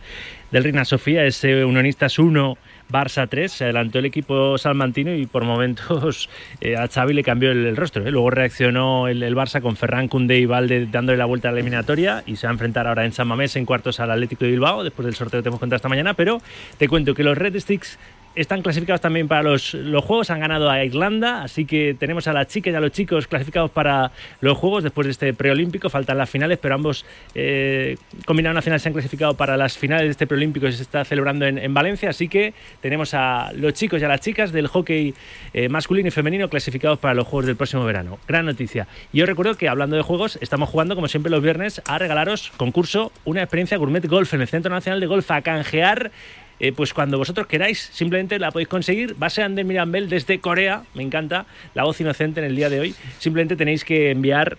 Speaker 1: del Reina Sofía, ese Unionistas 1, Barça 3, se adelantó el equipo salmantino y por momentos [laughs] eh, a Xavi le cambió el, rostro. ¿eh? Luego reaccionó el, Barça con Ferran Cunde y Valde dándole la vuelta a la eliminatoria y se va a enfrentar ahora en San Mamés en cuartos al Atlético de Bilbao después del sorteo que tenemos contra esta mañana. Pero te cuento que los Red Sticks están clasificados también para los, los, Juegos, han ganado a Irlanda, así que tenemos a las chicas y a los chicos clasificados para los Juegos después de este preolímpico, faltan las finales, pero ambos eh, combinados nacional se han clasificado para las finales de este preolímpico que se está celebrando en, Valencia, así que tenemos a los chicos y a las chicas del hockey eh, masculino y femenino clasificados para los Juegos del próximo verano. Gran noticia. Y os recuerdo que hablando de juegos, estamos jugando como siempre los viernes a regalaros concurso, una experiencia gourmet golf en el Centro Nacional de Golf a canjear eh, pues cuando vosotros queráis, simplemente la podéis conseguir. Base Ander Mirambel desde Corea, me encanta, la voz inocente en el día de hoy. Simplemente tenéis que enviar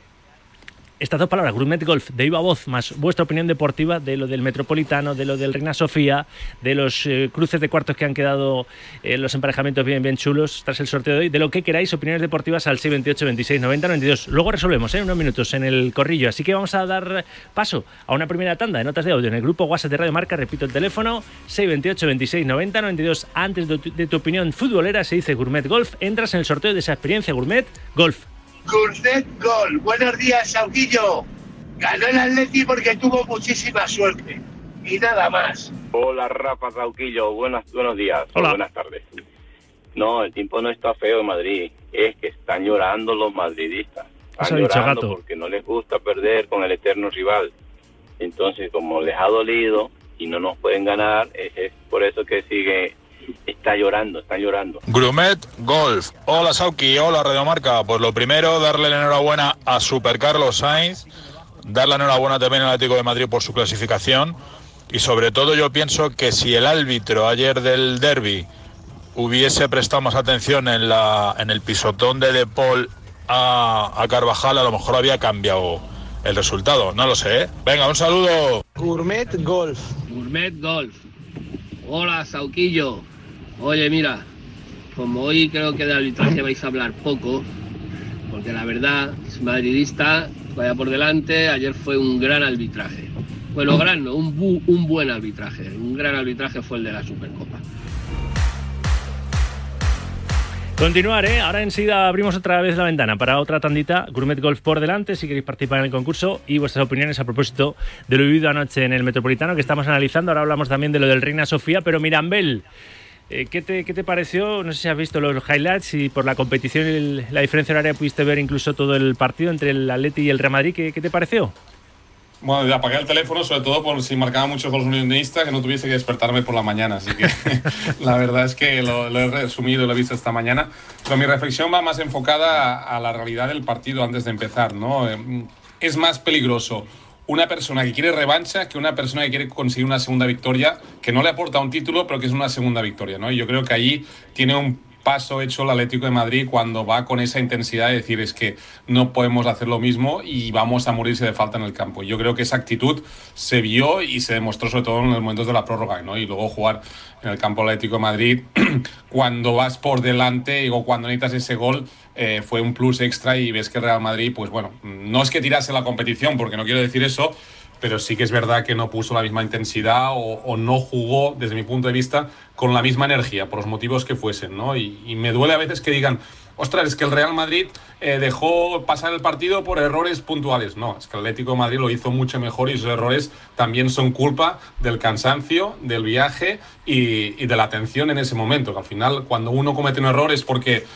Speaker 1: estas dos palabras, Gourmet Golf, de viva voz, más vuestra opinión deportiva de lo del Metropolitano, de lo del Reina Sofía, de los eh, cruces de cuartos que han quedado eh, los emparejamientos bien, bien chulos tras el sorteo de hoy, de lo que queráis, opiniones deportivas al 628 26 90 92. Luego resolvemos en ¿eh? unos minutos en el corrillo, así que vamos a dar paso a una primera tanda de notas de audio en el grupo WhatsApp de Radio Marca, repito el teléfono, 628 26 90 92. Antes de tu opinión futbolera se dice Gourmet Golf, entras en el sorteo de esa experiencia Gourmet Golf.
Speaker 12: Gourmet Gol. Buenos días, Sauquillo. Ganó el Atleti porque tuvo muchísima suerte. Y nada más.
Speaker 13: Hola, Rafa Sauquillo. Buenas, buenos días.
Speaker 1: Hola.
Speaker 13: Buenas tardes. No, el tiempo no está feo en Madrid. Es que están llorando los madridistas. Están llorando porque no les gusta perder con el eterno rival. Entonces, como les ha dolido y no nos pueden ganar, es por eso que sigue está llorando, está llorando.
Speaker 14: Grumet Golf. Hola Sauki, hola Radiomarca. Pues lo primero, darle la enhorabuena a Super Carlos Sainz, darle la enhorabuena también al Atlético de Madrid por su clasificación y sobre todo yo pienso que si el árbitro ayer del derby hubiese prestado más atención en, la, en el pisotón de De Paul a, a Carvajal, a lo mejor había cambiado el resultado. No lo sé, ¿eh? Venga, un saludo.
Speaker 15: Gourmet Golf.
Speaker 16: Gourmet Golf. Hola, Sauquillo. Oye, mira, como hoy creo que de arbitraje vais a hablar poco, porque la verdad, es madridista, vaya por delante, ayer fue un gran arbitraje. Bueno, gran no, un, un buen arbitraje. Un gran arbitraje fue el de la Supercopa.
Speaker 1: Continuar, ¿eh? Ahora enseguida abrimos otra vez la ventana para otra tandita. Gourmet Golf por delante, si queréis participar en el concurso y vuestras opiniones a propósito de lo vivido anoche en el Metropolitano que estamos analizando. Ahora hablamos también de lo del Reina Sofía, pero Mirambel. Eh, ¿qué, te, ¿Qué te pareció? No sé si has visto los highlights y por la competición y la diferencia horaria pudiste ver incluso todo el partido entre el Atleti y el Real Madrid. ¿Qué, qué te pareció?
Speaker 11: Bueno, apagué el teléfono, sobre todo por si marcaba muchos goles unionistas, que no tuviese que despertarme por la mañana. Así que [laughs] la verdad es que lo, he resumido, lo he visto esta mañana. Pero mi reflexión va más enfocada a, a la realidad del partido antes de empezar. ¿no? Eh, es más peligroso una persona que quiere revancha que una persona que quiere conseguir una segunda victoria, que no le aporta un título, pero que es una segunda victoria, ¿no? Y yo creo que allí tiene un paso hecho el Atlético de Madrid cuando va con esa intensidad de decir es que no podemos hacer lo mismo y vamos a morirse de falta en el campo. Yo creo que esa actitud se vio y se demostró sobre todo en los momentos de la prórroga, ¿no? Y luego jugar en el campo Atlético de Madrid [clears throat] cuando vas por delante o cuando necesitas ese gol eh, fue un plus extra y ves que el Real Madrid, pues bueno, no es que tirase la competición, porque no quiero decir eso, pero sí que es verdad que no puso la misma intensidad o, no jugó, desde mi punto de vista, con la misma energía, por los motivos que fuesen, ¿no? Y, me duele a veces que digan, ostras, es que el Real Madrid eh, dejó pasar el partido por errores puntuales. No, es que el Atlético de Madrid lo hizo mucho mejor y esos errores también son culpa del cansancio, del viaje y, y de la atención en ese momento. Que al final, cuando uno comete un error es porque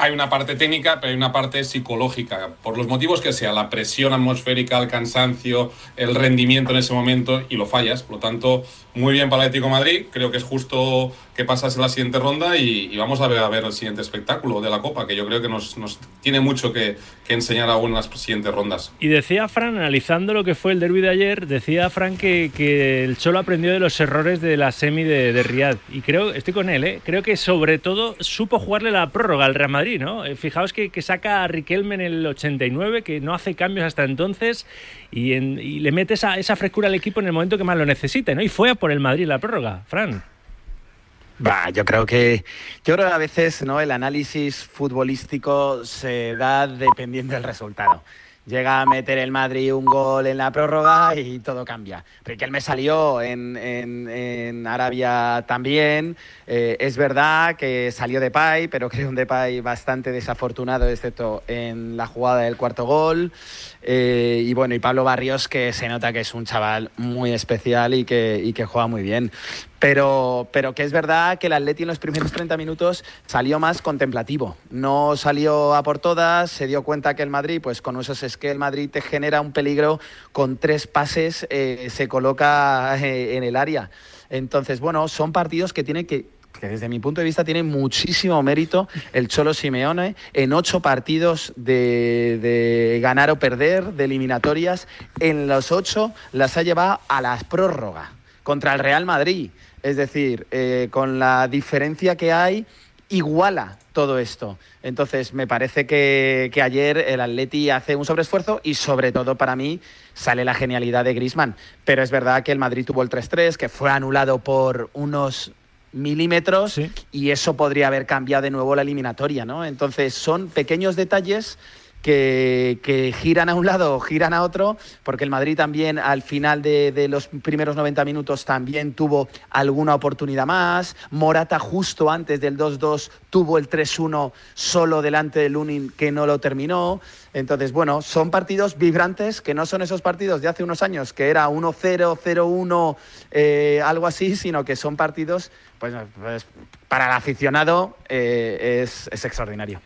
Speaker 11: hay una parte técnica, pero hay una parte psicológica. Por los motivos que sea, la presión atmosférica, el cansancio, el rendimiento en ese momento y lo fallas. Por lo tanto, muy bien para el Atlético Madrid. Creo que es justo que pasase la siguiente ronda y, vamos a ver, a ver el siguiente espectáculo de la Copa, que yo creo que nos, tiene mucho que, enseñar aún en las siguientes rondas.
Speaker 1: Y decía Fran, analizando lo que fue el derby de ayer, decía Fran que, que el Cholo aprendió de los errores de la semi de, de Riyadh. Y creo, estoy con él, ¿eh? creo que sobre todo supo jugarle la prórroga al Real Madrid, ¿no? Eh, fijaos que, saca a Riquelme en el 89, que no hace cambios hasta entonces, y, le mete esa, esa frescura al equipo en el momento que más lo necesita, ¿no? Y fue a por el Madrid la prórroga, Fran.
Speaker 4: Bah, yo creo que yo creo que a veces no el análisis futbolístico se da dependiendo del resultado. Llega a meter el Madrid un gol en la prórroga y todo cambia. Riquelme salió en, Arabia también. Eh, es verdad que salió de Depay, pero creo un Depay bastante desafortunado, excepto en la jugada del cuarto gol. Eh, y bueno, y Pablo Barrios, que se nota que es un chaval muy especial y que juega muy bien. Pero, pero que es verdad que el Atleti en los primeros 30 minutos salió más contemplativo. No salió a por todas, se dio cuenta que el Madrid, pues con esos es el Madrid te genera un peligro con tres pases, eh, se coloca eh, en el área. Entonces, bueno, son partidos que tienen que que desde mi punto de vista tiene muchísimo mérito el Cholo Simeone en ocho partidos de, ganar o perder, de eliminatorias. En los ocho las ha llevado a las prórrogas contra el Real Madrid. Es decir, eh, con la diferencia que hay, iguala todo esto. Entonces, me parece que, que, ayer el Atleti hace un sobreesfuerzo y, sobre todo, para mí, sale la genialidad de Grisman. Pero es verdad que el Madrid tuvo el 3-3, que fue anulado por unos milímetros y eso podría haber cambiado de nuevo la eliminatoria, ¿no? Entonces son pequeños detalles que, giran a un lado o giran a otro, porque el Madrid también al final de, los primeros 90 minutos también tuvo alguna oportunidad más. Morata justo antes del 2-2 tuvo el 3-1 solo delante del Lunin que no lo terminó. Entonces, bueno, son partidos vibrantes que no son esos partidos de hace unos años que era 1-0, 0-1, eh, algo así, sino que son partidos, pues, pues para el aficionado eh, es extraordinario.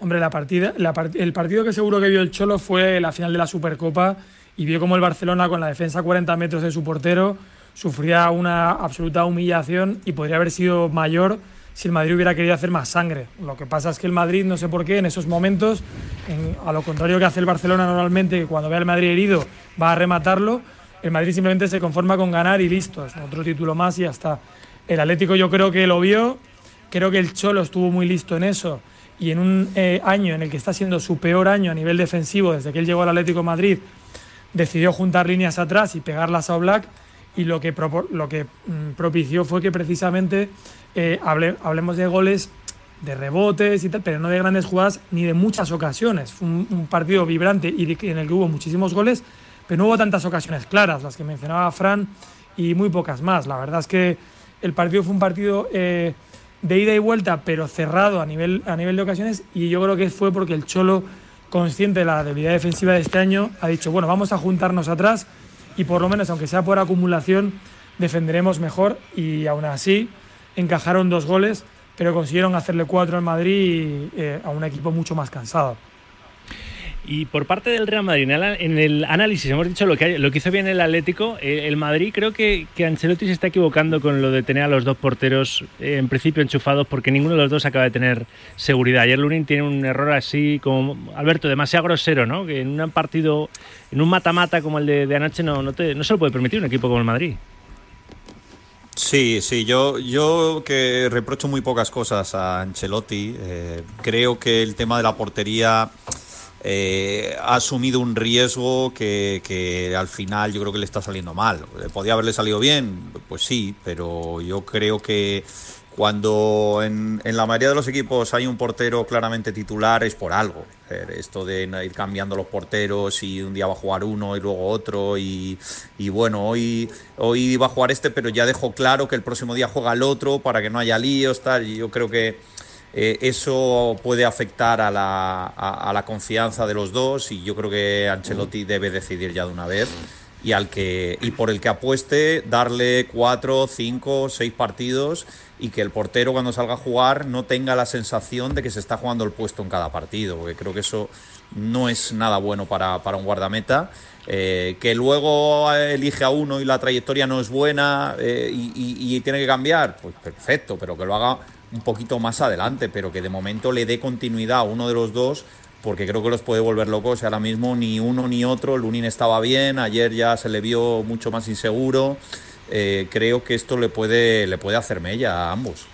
Speaker 9: Hombre, la partida, el partido que seguro que vio el Cholo fue la final de la Supercopa y vio como el Barcelona con la defensa a 40 metros de su portero sufría una absoluta humillación y podría haber sido mayor si el Madrid hubiera querido hacer más sangre. Lo que pasa es que el Madrid, no sé por qué, en esos momentos, a lo contrario que hace el Barcelona normalmente, que cuando ve al Madrid herido va a rematarlo, el Madrid simplemente se conforma con ganar y listo, es otro título más y ya está. El Atlético yo creo que lo vio, creo que el Cholo estuvo muy listo en eso y en un eh, año en el que está siendo su peor año a nivel defensivo desde que él llegó al Atlético de Madrid, decidió juntar líneas atrás y pegarlas a Oblak y lo que, lo que mm, propició fue que precisamente eh, hablemos de goles, de rebotes y tal, pero no de grandes jugadas ni de muchas ocasiones. Fue un, partido vibrante y en el que hubo muchísimos goles, pero no hubo tantas ocasiones claras, las que mencionaba Fran, y muy pocas más. La verdad es que el partido fue un partido... Eh, de ida y vuelta, pero cerrado a nivel, a nivel de ocasiones. Y yo creo que fue porque el Cholo, consciente de la debilidad defensiva de este año, ha dicho, bueno, vamos a juntarnos atrás y por lo menos, aunque sea por acumulación, defenderemos mejor. Y aún así, encajaron dos goles, pero consiguieron hacerle cuatro al Madrid eh, a un equipo mucho más cansado.
Speaker 1: Y por parte del Real Madrid, en el análisis hemos dicho lo que, lo que hizo bien el Atlético. Eh, el Madrid creo que, Ancelotti se está equivocando con lo de tener a los dos porteros eh, en principio enchufados porque ninguno de los dos acaba de tener seguridad. Ayer Lunin tiene un error así como, Alberto, demasiado grosero, ¿no? Que en un partido, en un mata-mata como el de, de anoche no, no, te, no se lo puede permitir un equipo como el Madrid.
Speaker 8: Sí, sí, yo, yo que reprocho muy pocas cosas a Ancelotti. Eh, creo que el tema de la portería eh, ha asumido un riesgo que, al final yo creo que le está saliendo mal. ¿Podía haberle salido bien? Pues sí, pero yo creo que cuando en, la mayoría de los equipos hay un portero claramente titular es por algo. Esto de ir cambiando los porteros y un día va a jugar uno y luego otro y, bueno, hoy, hoy va a jugar este pero ya dejó claro que el próximo día juega el otro para que no haya líos, tal. Y yo creo que eh, eso puede afectar a la, a, la, confianza de los dos y yo creo que Ancelotti debe decidir ya de una vez. y al que y por el que apueste darle cuatro, cinco, seis partidos y que el portero cuando salga a jugar no tenga la sensación de que se está jugando el puesto en cada partido, porque creo que eso no es nada bueno para, para un guardameta. Eh, que luego elige a uno y la trayectoria no es buena eh, y, y- y tiene que cambiar, pues perfecto, pero que lo haga un poquito más adelante, pero que de momento le dé continuidad a uno de los dos, porque creo que los puede volver locos y ahora mismo ni uno ni otro. Lunin estaba bien, ayer ya se le vio mucho más inseguro. Eh, creo que esto le puede, le puede hacer mella a ambos.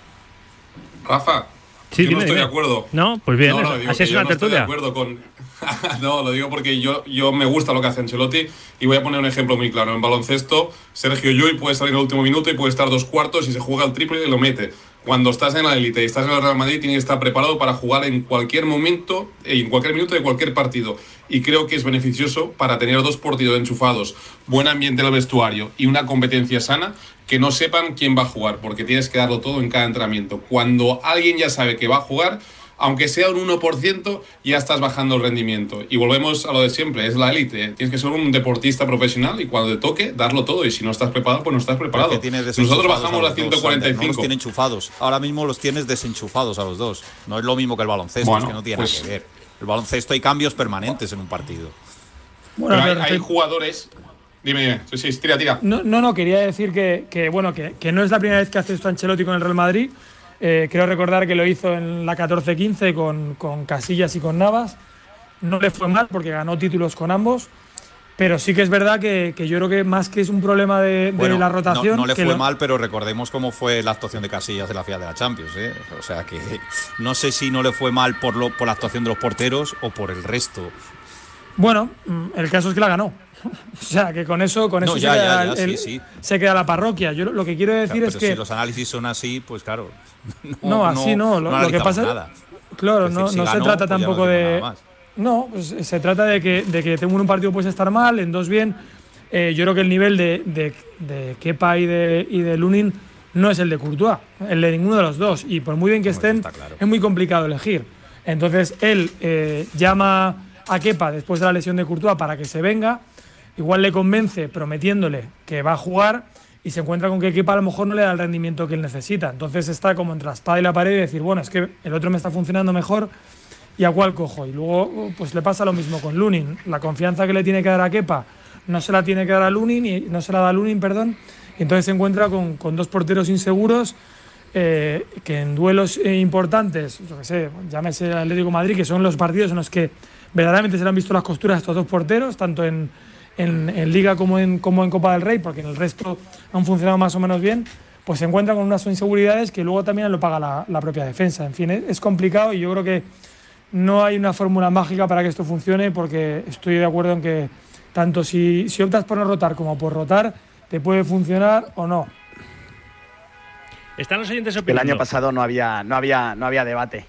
Speaker 11: Rafa,
Speaker 1: Sí,
Speaker 11: yo
Speaker 1: dime,
Speaker 11: no estoy
Speaker 1: dime.
Speaker 11: de acuerdo.
Speaker 1: No, pues bien,
Speaker 11: No, no, digo
Speaker 1: así es
Speaker 11: yo
Speaker 1: una
Speaker 11: no estoy de acuerdo con. [laughs] no, lo digo porque yo, yo me gusta lo que hace Ancelotti y voy a poner un ejemplo muy claro. En baloncesto, Sergio Llull puede salir en el último minuto y puede estar dos cuartos y se juega el triple y lo mete. Cuando estás en la élite y estás en el Real Madrid, tienes que estar preparado para jugar en cualquier momento, en cualquier minuto de cualquier partido. Y creo que es beneficioso para tener dos partidos enchufados, buen ambiente en el vestuario y una competencia sana, que no sepan quién va a jugar, porque tienes que darlo todo en cada entrenamiento. Cuando alguien ya sabe que va a jugar, aunque sea un 1%, ya estás bajando el rendimiento. Y volvemos a lo de siempre, es la élite. Tienes que ser un deportista profesional y cuando te toque, darlo todo. Y si no estás preparado, pues no estás preparado. Nosotros bajamos
Speaker 8: a
Speaker 11: a
Speaker 8: los dos, Ander, No los
Speaker 11: 145.
Speaker 8: tiene enchufados. Ahora mismo los tienes desenchufados a los dos. No es lo mismo que el baloncesto,
Speaker 11: Bueno,
Speaker 8: es que no tiene
Speaker 11: pues-
Speaker 8: nada que ver. El baloncesto hay cambios permanentes en un partido.
Speaker 9: Bueno,
Speaker 11: Pero hay, jugadores. Dime, dime. Sí, sí, tira, tira.
Speaker 9: No, no, no, quería decir que, que, bueno, que, que no es la primera vez que hace esto Ancelotti con el Real Madrid. Eh, creo recordar que lo hizo en la 14-15 con, con Casillas y con Navas. No le fue mal porque ganó títulos con ambos. Pero sí que es verdad que, que yo creo que más que es un problema de, de
Speaker 8: Bueno,
Speaker 9: la
Speaker 8: no-
Speaker 9: rotación.
Speaker 8: No, le
Speaker 9: que
Speaker 8: fue
Speaker 9: lo-
Speaker 8: mal, pero recordemos cómo fue la actuación de Casillas en la final de la Champions. ¿eh? O sea que no sé si no le fue mal por, lo, por la actuación de los porteros o por el resto.
Speaker 9: Bueno, mm, el caso es que la ganó. [laughs] o sea, que con eso, con
Speaker 8: No,
Speaker 9: eso
Speaker 8: ya,
Speaker 9: se,
Speaker 8: ya,
Speaker 9: queda
Speaker 8: ya,
Speaker 9: el-
Speaker 8: sí, sí.
Speaker 9: se queda la parroquia. Yo lo- lo que quiero decir
Speaker 8: Claro,
Speaker 9: es
Speaker 8: pero
Speaker 9: que.
Speaker 8: si los análisis son así, pues claro.
Speaker 9: No, así no. Lo, lo que pasa
Speaker 8: nada.
Speaker 9: Claro, no,
Speaker 8: si
Speaker 9: no se trata
Speaker 8: pues
Speaker 9: tampoco de. No, pues se trata de que, de que tengo un partido puedes estar mal, en dos bien. Eh, yo creo que el nivel de, de, de Kepa y de, y de Lunin no es el de Courtois, el de ninguno de los dos. Y por muy bien que estén, es muy complicado elegir. Entonces él eh, llama a Kepa después de la lesión de Courtois para que se venga. Igual le convence prometiéndole que va a jugar y se encuentra con que Kepa a lo mejor no le da el rendimiento que él necesita. Entonces está como entre la espada y la pared y decir, bueno, es que el otro me está funcionando mejor y a cuál cojo. Y luego pues le pasa lo mismo con Lunin. La confianza que le tiene que dar a Kepa no se la tiene que dar a Lunin y no se la da a Lunin, perdón. Y entonces se encuentra con, con dos porteros inseguros eh, que en duelos eh, importantes, yo que sé, llámese Atlético Madrid, que son los partidos en los que verdaderamente se le han visto las costuras a estos dos porteros, tanto en, en- en Liga como en, como en Copa del Rey, porque en el resto han funcionado más o menos bien, pues se encuentra con unas inseguridades que luego también lo paga la, la propia defensa. En fin, es, es complicado y yo creo que no hay una fórmula mágica para que esto funcione, porque estoy de acuerdo en que tanto si, si optas por no rotar como por rotar, te puede funcionar o no.
Speaker 1: Están los oyentes
Speaker 4: El
Speaker 1: opinando.
Speaker 4: año pasado no había, no había, no había debate.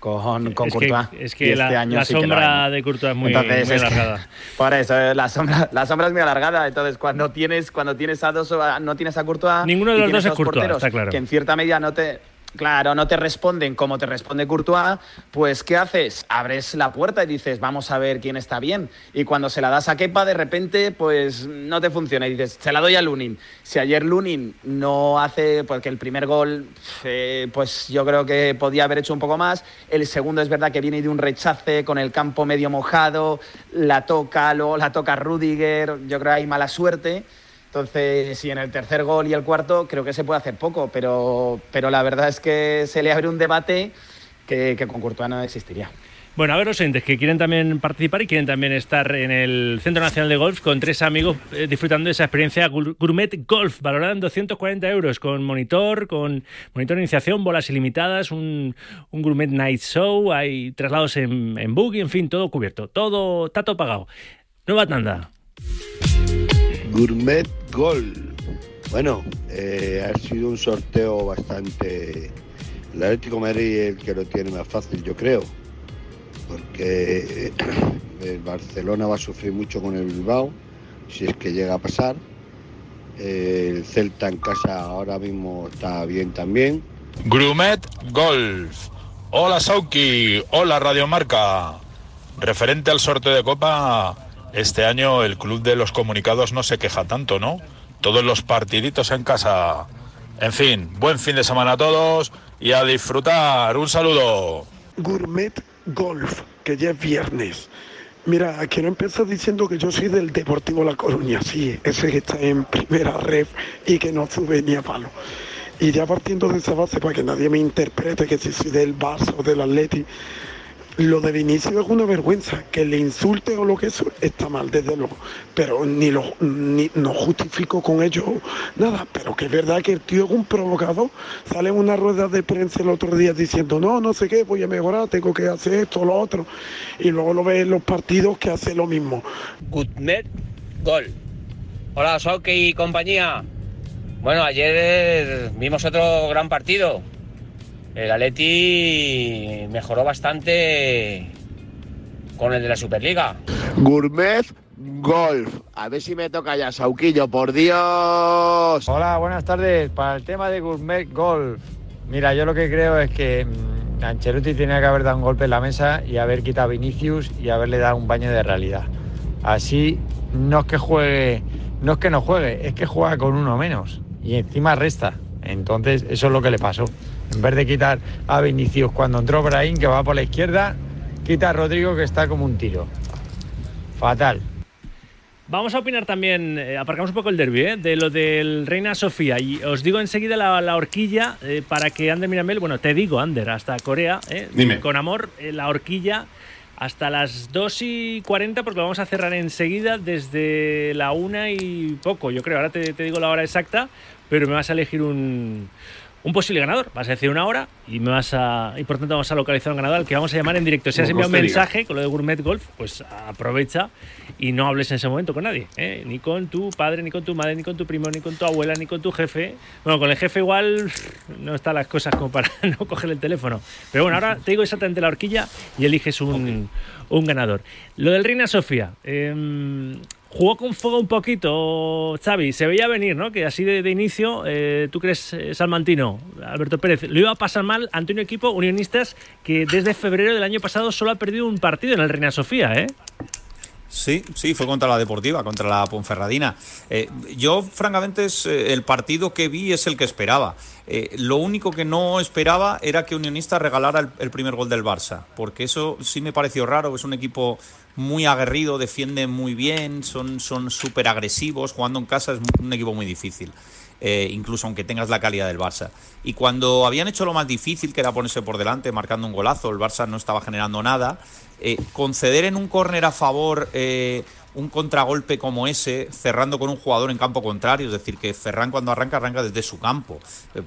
Speaker 4: Con, con
Speaker 1: Es que-
Speaker 4: Courtois.
Speaker 1: es
Speaker 4: Y
Speaker 1: que
Speaker 4: este
Speaker 1: la-
Speaker 4: año
Speaker 1: la
Speaker 4: sí que
Speaker 1: sombra de Courtois es muy-
Speaker 4: Entonces,
Speaker 1: muy
Speaker 4: es que-
Speaker 1: alargada. [laughs]
Speaker 4: por eso, eh, la sombra, la sombra es muy alargada. Entonces, cuando tienes, cuando tienes a dos, no tienes a Courtois.
Speaker 1: Ninguno de los dos es Courtois,
Speaker 4: porteros
Speaker 1: está claro.
Speaker 4: Que en cierta medida no te. Claro, no te responden como te responde Courtois, pues ¿qué haces? Abres la puerta y dices, vamos a ver quién está bien. Y cuando se la das a Kepa, de repente, pues no te funciona. Y dices, se la doy a Lunin. Si ayer Lunin no hace, porque el primer gol, eh, pues yo creo que podía haber hecho un poco más. El segundo es verdad que viene de un rechace con el campo medio mojado, la toca, luego la toca Rudiger, yo creo que hay mala suerte. Entonces, si en el tercer gol y el cuarto, creo que se puede hacer poco, pero, pero la verdad es que se le abre un debate que, que con Courtois no existiría.
Speaker 1: Bueno, a ver los oyentes que quieren también participar y quieren también estar en el Centro Nacional de Golf con tres amigos eh, disfrutando de esa experiencia Gourmet Golf, valorada en 240 euros, con monitor, con monitor de iniciación, bolas ilimitadas, un, un Gourmet Night Show, hay traslados en, en buggy, en fin, todo cubierto, todo, está todo pagado. Nueva tanda.
Speaker 15: Gourmet Gol. Bueno, eh, ha sido un sorteo bastante. El Atlético Madrid es el que lo tiene más fácil, yo creo. Porque eh, el Barcelona va a sufrir mucho con el Bilbao, si es que llega a pasar. Eh, el Celta en casa ahora mismo está bien también.
Speaker 14: Grumet Golf. Hola Sauki, hola Radio Marca. Referente al sorteo de Copa, este año el club de los comunicados no se queja tanto, ¿no? Todos los partiditos en casa. En fin, buen fin de semana a todos y a disfrutar. Un saludo.
Speaker 17: Gourmet Golf, que ya es viernes. Mira, quiero empezar diciendo que yo soy del Deportivo La Coruña, sí, ese que está en primera red y que no sube ni a palo. Y ya partiendo de esa base, para que nadie me interprete que si soy del Barça o del Atleti, lo de Vinicius es una vergüenza. Que le insulte o lo que eso está mal, desde luego. Pero ni lo ni, no justifico con ello nada. Pero que es verdad que el tío es un provocador. Sale en una rueda de prensa el otro día diciendo, no, no sé qué, voy a mejorar, tengo que hacer esto, lo otro. Y luego lo ves en los partidos que hace lo mismo.
Speaker 18: Goodnet Gol. Hola, Soke y compañía. Bueno, ayer vimos otro gran partido. El Atleti mejoró bastante con el de la Superliga.
Speaker 19: Gourmet Golf. A ver si me toca ya, Sauquillo, por Dios.
Speaker 20: Hola, buenas tardes. Para el tema de Gourmet Golf, mira, yo lo que creo es que mm, Ancelotti tenía que haber dado un golpe en la mesa y haber quitado a Vinicius y haberle dado un baño de realidad. Así no es que juegue, no es que no juegue, es que juega con uno menos y encima resta. Entonces, eso es lo que le pasó. En vez de quitar a Vinicius cuando entró Brahim, que va por la izquierda, quita a Rodrigo, que está como un tiro. Fatal.
Speaker 1: Vamos a opinar también, eh, aparcamos un poco el derby, ¿eh? de lo del Reina Sofía. Y os digo enseguida la, la horquilla eh, para que Ander Miramel, bueno, te digo, Ander, hasta Corea, ¿eh?
Speaker 11: Dime.
Speaker 1: con amor, eh, la horquilla hasta las 2 y 40, porque lo vamos a cerrar enseguida desde la 1 y poco, yo creo. Ahora te, te digo la hora exacta, pero me vas a elegir un, un posible ganador. Vas a decir una hora y me vas a. Y por tanto vamos a localizar un ganador al que vamos a llamar en directo. Si has enviado un mensaje con lo de Gourmet Golf, pues aprovecha y no hables en ese momento con nadie. ¿eh? Ni con tu padre, ni con tu madre, ni con tu primo, ni con tu abuela, ni con tu jefe. Bueno, con el jefe igual [laughs] no están las cosas como para [laughs] no coger el teléfono. Pero bueno, ahora te digo exactamente la horquilla y eliges un, un ganador. Lo del Reina Sofía. em, Jugó con fuego un poquito, Xavi. Se veía venir, ¿no? Que así de, de inicio, eh, tú crees, eh, Salmantino, Alberto Pérez, lo iba a pasar mal ante un equipo unionistas que desde febrero del año pasado solo ha perdido un partido en el Reina Sofía, ¿eh?
Speaker 8: Sí, sí, fue contra la Deportiva, contra la Ponferradina. Eh, yo, francamente, es, el partido que vi es el que esperaba. Lo único que no esperaba era que Unionista regalara el, el primer gol del Barça, porque eso sí me pareció raro. Es un equipo muy aguerrido, defiende muy bien, son súper agresivos. Jugando en casa es un equipo muy difícil. eh, incluso aunque tengas la calidad del Barça. Y cuando habían hecho lo más difícil, que era ponerse por delante, marcando un golazo, el Barça no estaba generando nada, eh, conceder en un córner a favor eh, un contragolpe como ese, cerrando con un jugador en campo contrario, es decir, que Ferran cuando arranca, arranca desde su campo.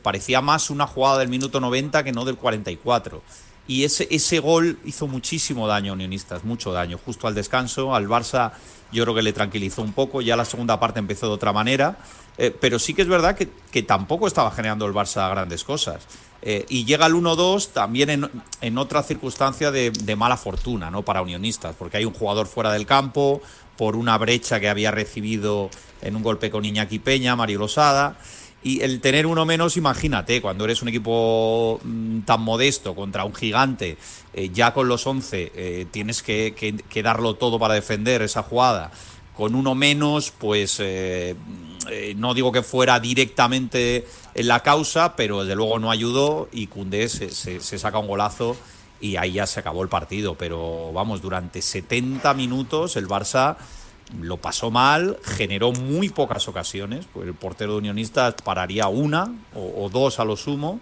Speaker 8: Parecía más una jugada del minuto 90 que no del 44. Y ese, ese gol hizo muchísimo daño a Unionistas, mucho daño. Justo al descanso, al Barça yo creo que le tranquilizó un poco, ya la segunda parte empezó de otra manera, eh, pero sí que es verdad que, que tampoco estaba generando el Barça grandes cosas. Eh, y llega el 1-2 también en, en otra circunstancia de, de mala fortuna ¿no? para Unionistas, porque hay un jugador fuera del campo por una brecha que había recibido en un golpe con Iñaki Peña, Mario Losada. Y el tener uno menos, imagínate, cuando eres un equipo mm, tan modesto contra un gigante, eh, ya con los 11 eh, tienes que, darlo todo para defender esa jugada. Con uno menos, pues eh, no digo que fuera directamente en la causa, pero desde luego no ayudó y Cundé se saca un golazo y ahí ya se acabó el partido. Pero vamos, durante 70 minutos el Barça lo pasó mal, generó muy pocas ocasiones, pues el portero de Unionistas pararía una o, dos a lo sumo.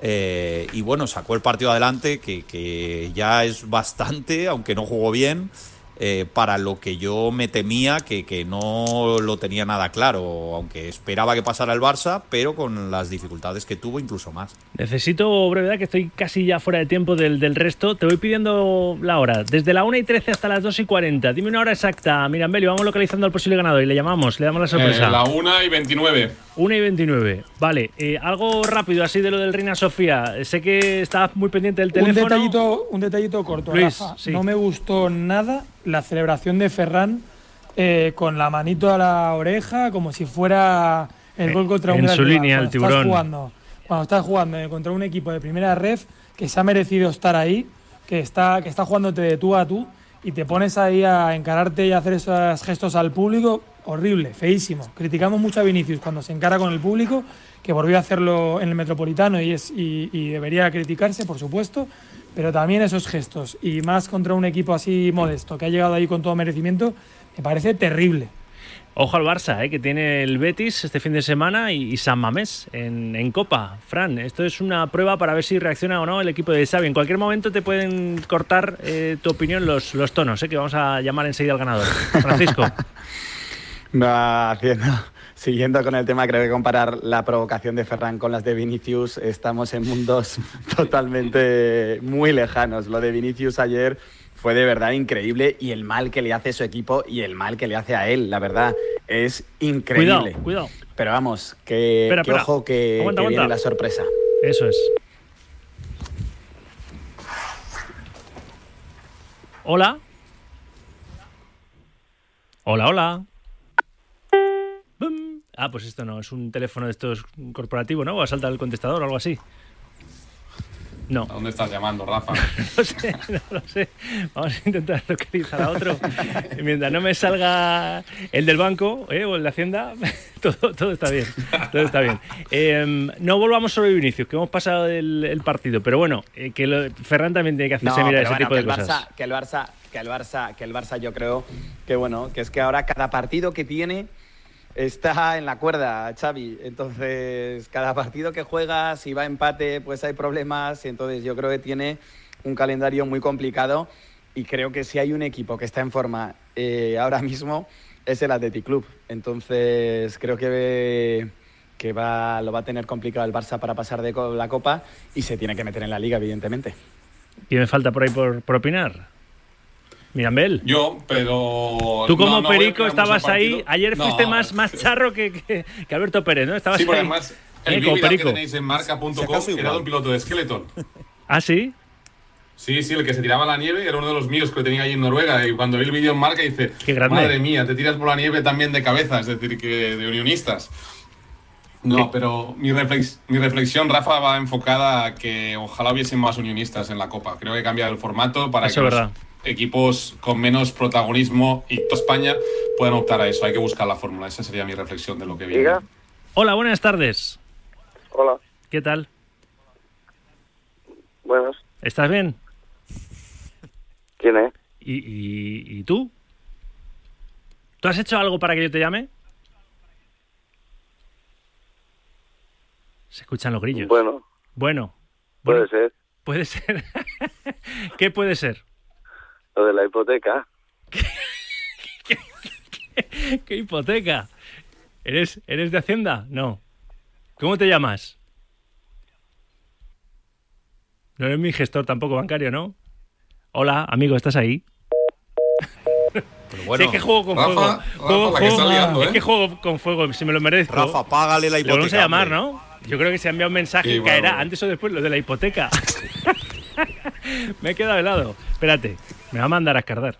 Speaker 8: eh, y bueno, sacó el partido adelante, que, que ya es bastante, aunque no jugó bien, eh, para lo que yo me temía, que, que no lo tenía nada claro, aunque esperaba que pasara el Barça, pero con las dificultades que tuvo, incluso más.
Speaker 1: Necesito brevedad, que estoy casi ya fuera de tiempo del, del resto. Te voy pidiendo la hora. Desde la 1 y 13 hasta las 2 y 40. Dime una hora exacta, Mirambelli. Vamos localizando al posible ganador y le llamamos, le damos la sorpresa.
Speaker 11: Eh, la 1 y 29.
Speaker 1: 1 y 29. Vale, eh, algo rápido así de lo del Reina Sofía. Eh, Sé que estabas muy pendiente del
Speaker 9: Un
Speaker 1: teléfono.
Speaker 9: detallito, un detallito corto,
Speaker 1: Luis,
Speaker 9: Rafa.
Speaker 1: sí.
Speaker 9: No me gustó nada la celebración de Ferran eh, con la manito a la oreja, como si fuera el gol contra un
Speaker 1: en su línea,
Speaker 9: Cuando
Speaker 1: el tiburón.
Speaker 9: Estás jugando, cuando estás jugando eh, contra un equipo de primera ref que se ha merecido estar ahí, que está, que está jugándote de tú a tú, y te pones ahí a encararte y a hacer esos gestos al público, horrible, feísimo. Criticamos mucho a Vinicius cuando se encara con el público, que volvió a hacerlo en el Metropolitano y, es, y, y debería criticarse, por supuesto, pero también esos gestos, y más contra un equipo así modesto, que ha llegado ahí con todo merecimiento, me parece terrible.
Speaker 1: Ojo al Barça, eh, que tiene el Betis este fin de semana y, y San Mamés en, en, Copa. Fran, esto es una prueba para ver si reacciona o no el equipo de Xavi. En cualquier momento te pueden cortar eh, tu opinión los, los tonos, eh, que vamos a llamar enseguida al ganador. [laughs] Francisco.
Speaker 4: No, haciendo, siguiendo con el tema, creo que comparar la provocación de Ferran con las de Vinicius, estamos en mundos [laughs] totalmente muy lejanos. Lo de Vinicius ayer fue de verdad increíble y el mal que le hace su equipo y el mal que le hace a él, la verdad, es increíble.
Speaker 1: Cuidado, cuidado.
Speaker 4: Pero vamos, que,
Speaker 1: espera,
Speaker 4: que
Speaker 1: espera.
Speaker 4: ojo que,
Speaker 1: aguanta,
Speaker 4: que
Speaker 1: aguanta.
Speaker 4: viene la sorpresa.
Speaker 1: Eso es. Hola. Hola, hola. Ah, pues esto no, es un teléfono de estos corporativo, ¿no? O ha saltado el contestador o algo así. No.
Speaker 11: ¿A dónde estás llamando, Rafa? [laughs]
Speaker 1: No sé, no lo sé. Vamos a intentar localizar a otro. Y mientras no me salga el del banco ¿eh? o el de Hacienda, [laughs] todo, todo está bien. Todo está bien. Eh, no volvamos sobre Vinicius, que hemos pasado el, el partido. Pero bueno, eh, que lo- Ferran también tiene que hacerse
Speaker 4: No,
Speaker 1: mirar ese
Speaker 4: bueno,
Speaker 1: tipo de
Speaker 4: que el
Speaker 1: cosas.
Speaker 4: Barça, que el Barça, que el Barça, que el Barça, yo creo que bueno, que es que ahora cada partido que tiene está en la cuerda, Xavi. Entonces, cada partido que juega, si va a empate, pues hay problemas. Entonces, yo creo que tiene un calendario muy complicado y creo que si hay un equipo que está en forma eh, ahora mismo es el Athletic Club. Entonces, creo que que va, lo va a tener complicado el Barça para pasar de la Copa y se tiene que meter en la Liga, evidentemente.
Speaker 1: ¿Y me falta por ahí por opinar? Mirambel.
Speaker 11: Yo, pero.
Speaker 1: Tú como
Speaker 11: no, no
Speaker 1: perico estabas ahí. Ayer
Speaker 11: No,
Speaker 1: fuiste más, más charro que, que, que Alberto Pérez, ¿no? Estabas
Speaker 11: Sí, porque
Speaker 1: ahí.
Speaker 11: además
Speaker 1: eh,
Speaker 11: el Big que tenéis en marca.com era de un piloto de Skeleton. [laughs]
Speaker 1: ¿Ah, sí?
Speaker 11: Sí, sí, el que se tiraba a la nieve era uno de los míos que lo tenía ahí en Noruega. Y cuando vi el vídeo en marca dice,
Speaker 1: Qué grande.
Speaker 11: madre mía, te tiras por la nieve también de cabeza, es decir, que de unionistas. No, pero mi, reflex- mi reflexión, Rafa, va enfocada a que ojalá hubiesen más unionistas en la Copa. Creo que cambia el formato para
Speaker 1: Eso
Speaker 11: que
Speaker 1: es
Speaker 11: los
Speaker 1: verdad.
Speaker 11: Equipos con menos protagonismo y toda España puedan optar a eso. Hay que buscar la fórmula. Esa sería mi reflexión de lo que viene.
Speaker 1: Hola, buenas tardes.
Speaker 21: Hola,
Speaker 1: ¿Qué tal?
Speaker 21: buenas.
Speaker 1: ¿Estás bien?
Speaker 21: ¿Quién es?
Speaker 1: ¿Y, y, y tú? ¿Tú has hecho algo para que yo te llame? Se escuchan los grillos.
Speaker 21: Bueno,
Speaker 1: Bueno,
Speaker 21: puede ser.
Speaker 1: puede ser. [laughs] ¿Qué puede ser?
Speaker 21: Lo de la hipoteca. [laughs]
Speaker 1: ¿Qué hipoteca? ¿Eres, ¿Eres de Hacienda? No. ¿Cómo te llamas? No eres mi gestor tampoco bancario, ¿no? Hola, amigo, ¿estás ahí?
Speaker 8: bueno,
Speaker 1: Sí, es que juego con
Speaker 8: Rafa,
Speaker 1: fuego.
Speaker 8: Rafa,
Speaker 1: Juego-
Speaker 8: la que
Speaker 1: juego-
Speaker 8: está liando,
Speaker 1: es
Speaker 8: ¿eh?
Speaker 1: que juego con fuego, si me lo merezco.
Speaker 8: Rafa, págale la
Speaker 1: Le vamos a
Speaker 8: hipoteca,
Speaker 1: llamar,
Speaker 8: hombre.
Speaker 1: ¿no? Yo creo que se ha enviado un mensaje
Speaker 8: Sí,
Speaker 1: y caerá
Speaker 8: bueno.
Speaker 1: antes o después lo de la hipoteca. [laughs] [laughs] me he quedado helado. Espérate, me va a mandar a escardar.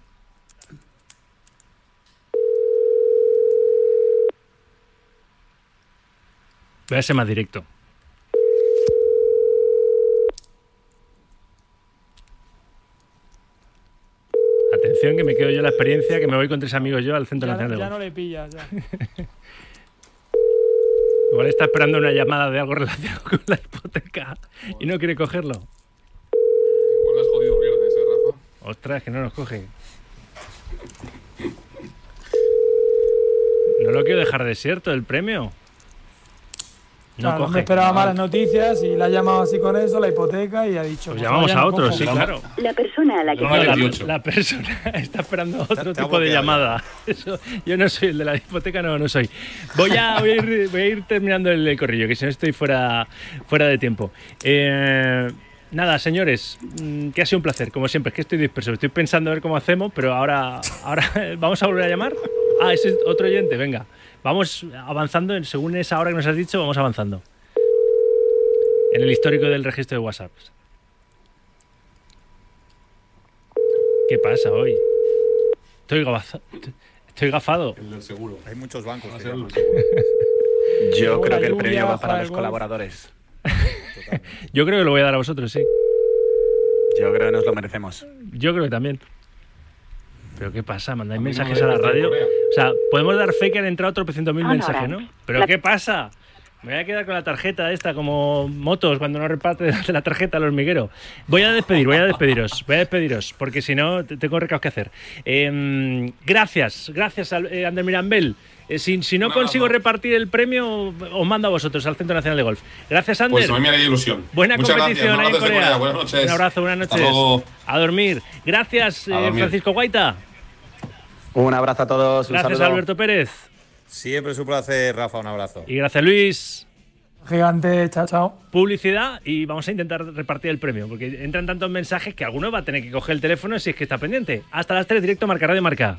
Speaker 1: Voy a ser más directo. Atención, que me quedo yo la experiencia, que me voy con tres amigos yo al Centro
Speaker 9: Ya,
Speaker 1: Nacional de
Speaker 9: ya no le pillas. Ya.
Speaker 1: Igual está esperando una llamada de algo relacionado con la hipoteca y no quiere cogerlo.
Speaker 11: Igual has jodido viernes, ¿eh, Rafa?
Speaker 1: Ostras, que no nos coge. No lo quiero dejar desierto el premio. No
Speaker 9: Claro,
Speaker 1: coge.
Speaker 9: esperaba malas noticias y la ha llamado así con eso, la hipoteca, y ha dicho.
Speaker 1: Pues
Speaker 9: pues
Speaker 1: llamamos a otro, sí, claro.
Speaker 22: La persona a la que
Speaker 1: No, la, la persona [laughs] está esperando otro tipo de llamada. [laughs] Eso, yo no soy el de la hipoteca, no, no soy. Voy a, voy a, ir, voy a ir terminando el corrillo, que si no estoy fuera, fuera de tiempo. Eh, nada, señores, mm, que ha sido un placer, como siempre. Es que estoy disperso, estoy pensando a ver cómo hacemos, pero ahora, ahora [laughs] vamos a volver a llamar. Ah, ese es otro oyente, venga. Vamos avanzando, según esa hora que nos has dicho, vamos avanzando. En el histórico del registro de WhatsApp. ¿Qué pasa hoy? Estoy, gafa- estoy gafado.
Speaker 11: El del seguro.
Speaker 8: Hay muchos bancos. Que.
Speaker 4: Yo creo que el premio va para los colaboradores. [laughs]
Speaker 1: Yo creo que lo voy a dar a vosotros, sí.
Speaker 4: Yo creo que nos lo merecemos.
Speaker 1: Yo creo que también. ¿Pero qué pasa? ¿Mandáis mensajes a la radio? O sea, podemos dar fe que han entrado tropecientos mil mensajes, ¿no? ¿Pero qué pasa? Me voy a quedar con la tarjeta esta, como motos cuando no reparte [laughs] la tarjeta al hormiguero. Voy a despedir, voy a despediros, voy a despediros, porque si no, te- tengo recados que hacer. Em, gracias, gracias, al- eh, Ander Mirambel. Eh, si, si no consigo repartir el premio, os mando a vosotros, al Centro Nacional de Golf. Gracias, Ander.
Speaker 11: Pues a mí me haría ilusión.
Speaker 1: Buena
Speaker 11: Muchas
Speaker 1: competición
Speaker 11: gracias.
Speaker 1: ahí en
Speaker 11: Un
Speaker 1: Corea.
Speaker 11: Corea. Buenas noches.
Speaker 1: Un abrazo, buenas
Speaker 11: Hasta
Speaker 1: noches.
Speaker 11: luego.
Speaker 1: A dormir. Gracias,
Speaker 11: A
Speaker 1: eh,
Speaker 11: dormir.
Speaker 1: Francisco Guaita.
Speaker 4: Un abrazo a todos. Un
Speaker 1: Gracias,
Speaker 4: saludo.
Speaker 1: Alberto Pérez.
Speaker 8: Siempre es un placer, Rafa. Un abrazo.
Speaker 1: Y gracias, Luis.
Speaker 9: Gigante, chao, chao.
Speaker 1: Publicidad y vamos a intentar repartir el premio, porque entran tantos mensajes que alguno va a tener que coger el teléfono si es que está pendiente. Hasta las 3, directo Marca Radio Marca.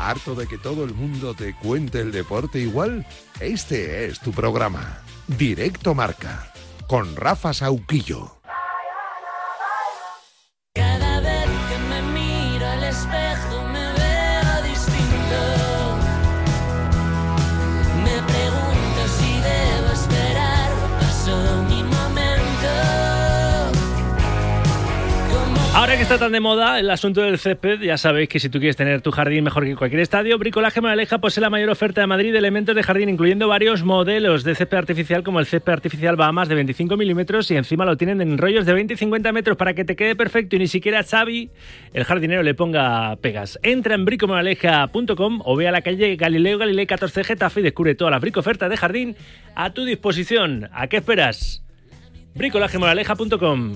Speaker 7: ¿Harto de que todo el mundo te cuente el deporte igual? Este es tu programa. Directo Marca. Con Rafa Sauquillo.
Speaker 1: Ahora que está tan de moda el asunto del césped, ya sabéis que si tú quieres tener tu jardín mejor que cualquier estadio, Bricolaje Moraleja posee la mayor oferta de Madrid de elementos de jardín, incluyendo varios modelos de césped artificial, como el césped artificial Bahamas de 25 milímetros y encima lo tienen en rollos de 20 y 50 metros para que te quede perfecto y ni siquiera Xavi, el jardinero, le ponga pegas. Entra en bricomoraleja.com o ve a la calle Galileo Galilei 14 Getafe y descubre todas las brico ofertas de jardín a tu disposición. ¿A qué esperas? bricolajemoraleja.com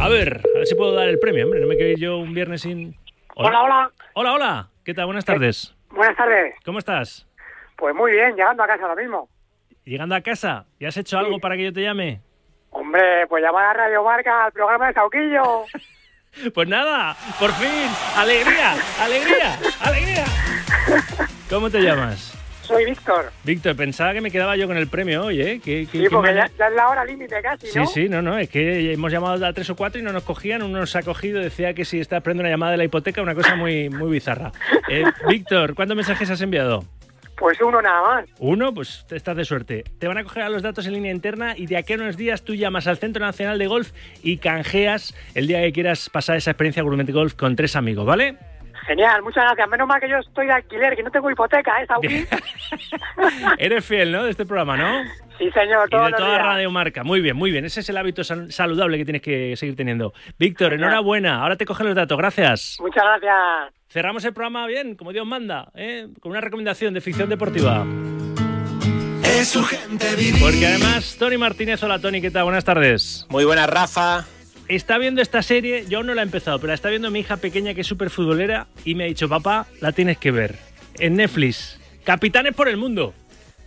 Speaker 1: a ver, a ver si puedo dar el premio, hombre. No me quiero ir yo un viernes sin.
Speaker 23: Hola, hola.
Speaker 1: Hola, hola. ¿Qué tal? Buenas tardes.
Speaker 23: Buenas tardes.
Speaker 1: ¿Cómo estás?
Speaker 23: Pues muy bien, llegando a casa ahora mismo.
Speaker 1: Llegando a casa. ¿Y has hecho algo para que yo te llame?
Speaker 23: Hombre, pues llamar a Radio Marca al programa de Sauquillo. [laughs]
Speaker 1: Pues nada, por fin. ¡Alegría! ¡Alegría! ¡Alegría! [laughs] ¿Cómo te llamas?
Speaker 23: Soy Víctor.
Speaker 1: Víctor, pensaba que me quedaba yo con el premio hoy, ¿eh? ¿Qué, qué-
Speaker 23: Sí, porque ya, ya es la hora límite casi,
Speaker 1: Sí,
Speaker 23: ¿no?
Speaker 1: sí, no, no, es que hemos llamado a tres o cuatro y no nos cogían, uno nos ha cogido, decía que si está esperando una llamada de la hipoteca, una cosa muy, muy bizarra. [laughs] Eh, Víctor, ¿cuántos mensajes has enviado?
Speaker 23: Pues uno nada más.
Speaker 1: Uno, pues estás de suerte. Te van a coger a los datos en línea interna y de aquí a unos días tú llamas al Centro Nacional de Golf y canjeas el día que quieras pasar esa experiencia Gourmet Golf con tres amigos, ¿vale?
Speaker 23: Genial, muchas gracias. Menos mal que yo estoy de alquiler, que no tengo hipoteca, ¿eh, Sauquillo? [laughs]
Speaker 1: Eres fiel, ¿no? De este programa, ¿no?
Speaker 23: Sí, señor,
Speaker 1: Y
Speaker 23: todos
Speaker 1: de
Speaker 23: los
Speaker 1: toda
Speaker 23: días.
Speaker 1: Radio Marca. Muy bien, muy bien. Ese es el hábito sal- saludable que tienes que seguir teniendo. Víctor, enhorabuena. Ahora te cogen los datos. Gracias.
Speaker 23: Muchas gracias.
Speaker 1: Cerramos el programa bien, como Dios manda, ¿eh? con una recomendación de ficción deportiva.
Speaker 24: Es urgente vivir.
Speaker 1: Porque además, Tony Martínez, hola Tony, ¿qué tal? Buenas tardes.
Speaker 25: Muy buena, Rafa.
Speaker 1: Está viendo esta serie, yo aún no la he empezado, pero la está viendo mi hija pequeña que es súper futbolera y me ha dicho, papá, la tienes que ver. En Netflix. Capitanes por el mundo.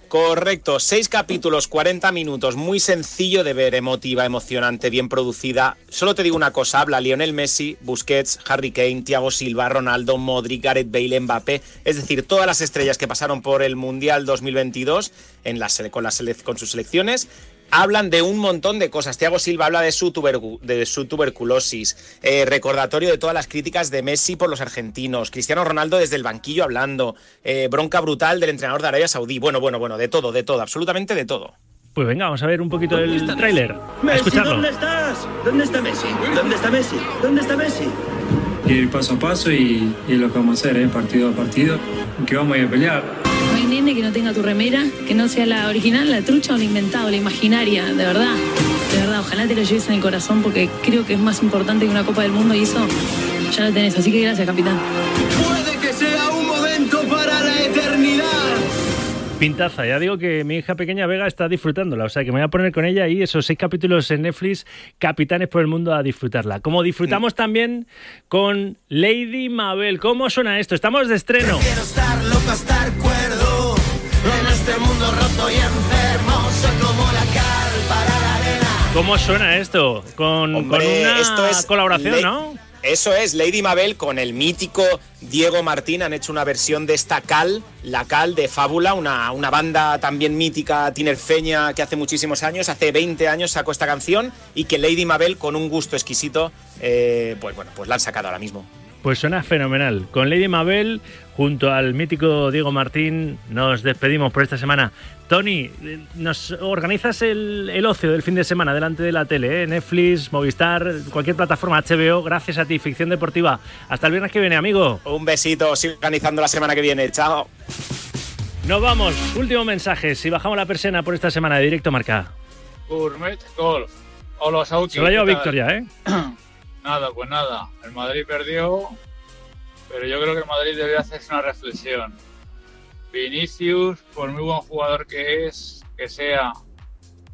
Speaker 25: Correcto, seis capítulos, 40 minutos, muy sencillo de ver, emotiva, emocionante, bien producida. Solo te digo una cosa, habla Lionel Messi, Busquets, Harry Kane, Thiago Silva, Ronaldo, Modric, Gareth Bale, Mbappé, es decir, todas las estrellas que pasaron por el Mundial 2022 en la sele- con, la sele- con sus selecciones. Hablan de un montón de cosas. Thiago Silva habla de su, tubercu- de su tuberculosis, eh, recordatorio de todas las críticas de Messi por los argentinos, Cristiano Ronaldo desde el banquillo hablando, eh, bronca brutal del entrenador de Arabia Saudí. Bueno, bueno, bueno, de todo, de todo, absolutamente de todo.
Speaker 1: Pues venga, vamos a ver un poquito del tráiler. Escucharlo.
Speaker 24: ¿dónde estás? ¿Dónde está Messi? ¿Dónde está Messi? ¿Dónde está Messi?
Speaker 26: ir paso a paso y, y lo que vamos a hacer, ¿eh? partido a partido, que vamos a ir a pelear.
Speaker 27: Nene que no tenga tu remera, que no sea la original, la trucha o la inventada, o la imaginaria, de verdad. De verdad, ojalá te lo lleves en el corazón porque creo que es más importante que una Copa del Mundo y eso ya lo tenés. Así que gracias, capitán.
Speaker 24: Puede que sea un momento para la eternidad.
Speaker 1: Pintaza, ya digo que mi hija pequeña Vega está disfrutándola, o sea que me voy a poner con ella y esos seis capítulos en Netflix, Capitanes por el Mundo a disfrutarla. Como disfrutamos también con Lady Mabel. ¿Cómo suena esto? Estamos de estreno.
Speaker 24: Quiero estar loco, estar cuerdo. Este mundo roto y enfermo, soy como la cal para la arena.
Speaker 1: ¿Cómo suena esto? Con,
Speaker 25: Hombre,
Speaker 1: con una
Speaker 25: esto es
Speaker 1: colaboración, ¿no?
Speaker 25: Eso es, Lady Mabel con el mítico Diego Martín han hecho una versión de esta Cal, la Cal de Fábula, una, una banda también mítica tinerfeña que hace muchísimos años, hace 20 años sacó esta canción y que Lady Mabel con un gusto exquisito, eh, pues bueno, pues la han sacado ahora mismo.
Speaker 1: Pues suena fenomenal. Con Lady Mabel, junto al mítico Diego Martín, nos despedimos por esta semana. Tony, nos organizas el, el ocio del fin de semana delante de la tele, ¿eh? Netflix, Movistar, cualquier plataforma HBO, gracias a ti, Ficción Deportiva. Hasta el viernes que viene, amigo.
Speaker 25: Un besito, sigo organizando la semana que viene. Chao.
Speaker 1: Nos vamos. Último mensaje. Si bajamos la persiana por esta semana de directo marca.
Speaker 28: Gourmet Golf. Hola, Sauki.
Speaker 1: Se lo ha llevado. Victoria, ¿eh? [clears throat]
Speaker 28: Nada, pues nada. El Madrid perdió, pero yo creo que el Madrid debería hacerse una reflexión. Vinicius, por muy buen jugador que es, que sea,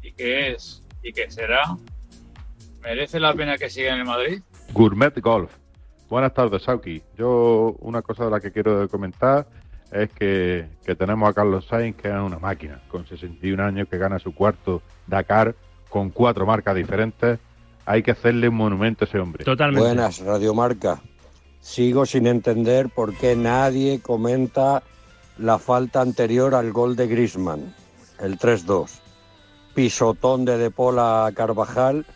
Speaker 28: y que es, y que será, ¿merece la pena que siga en el Madrid?
Speaker 29: Gourmet Golf. Buenas tardes, Sauki. Yo una cosa de la que quiero comentar es que, que tenemos a Carlos Sainz, que es una máquina, con 61 años, que gana su cuarto Dakar con cuatro marcas diferentes. Hay que hacerle un monumento a ese hombre.
Speaker 30: Buenas, Radiomarca. Sigo sin entender por qué nadie comenta la falta anterior al gol de Grisman, el 3-2. Pisotón de De Paul a Carvajal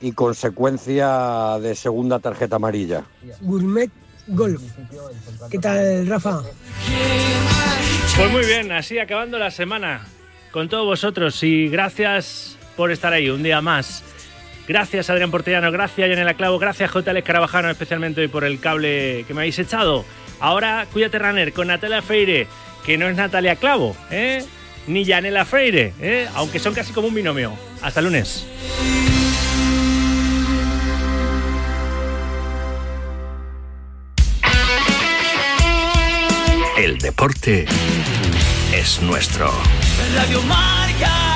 Speaker 30: y consecuencia de segunda tarjeta amarilla.
Speaker 31: Gourmet Golf. ¿Qué tal, Rafa?
Speaker 1: Pues muy bien, así acabando la semana con todos vosotros y gracias por estar ahí un día más. Gracias Adrián Portellano, gracias Yanela Clavo, gracias JL Carabajano, especialmente hoy por el cable que me habéis echado. Ahora Cuídate Runner con Natalia Freire, que no es Natalia Clavo, ¿eh? ni Yanela Freire, ¿eh? aunque son casi como un binomio. Hasta lunes.
Speaker 22: El deporte es nuestro.
Speaker 24: Radio Marca.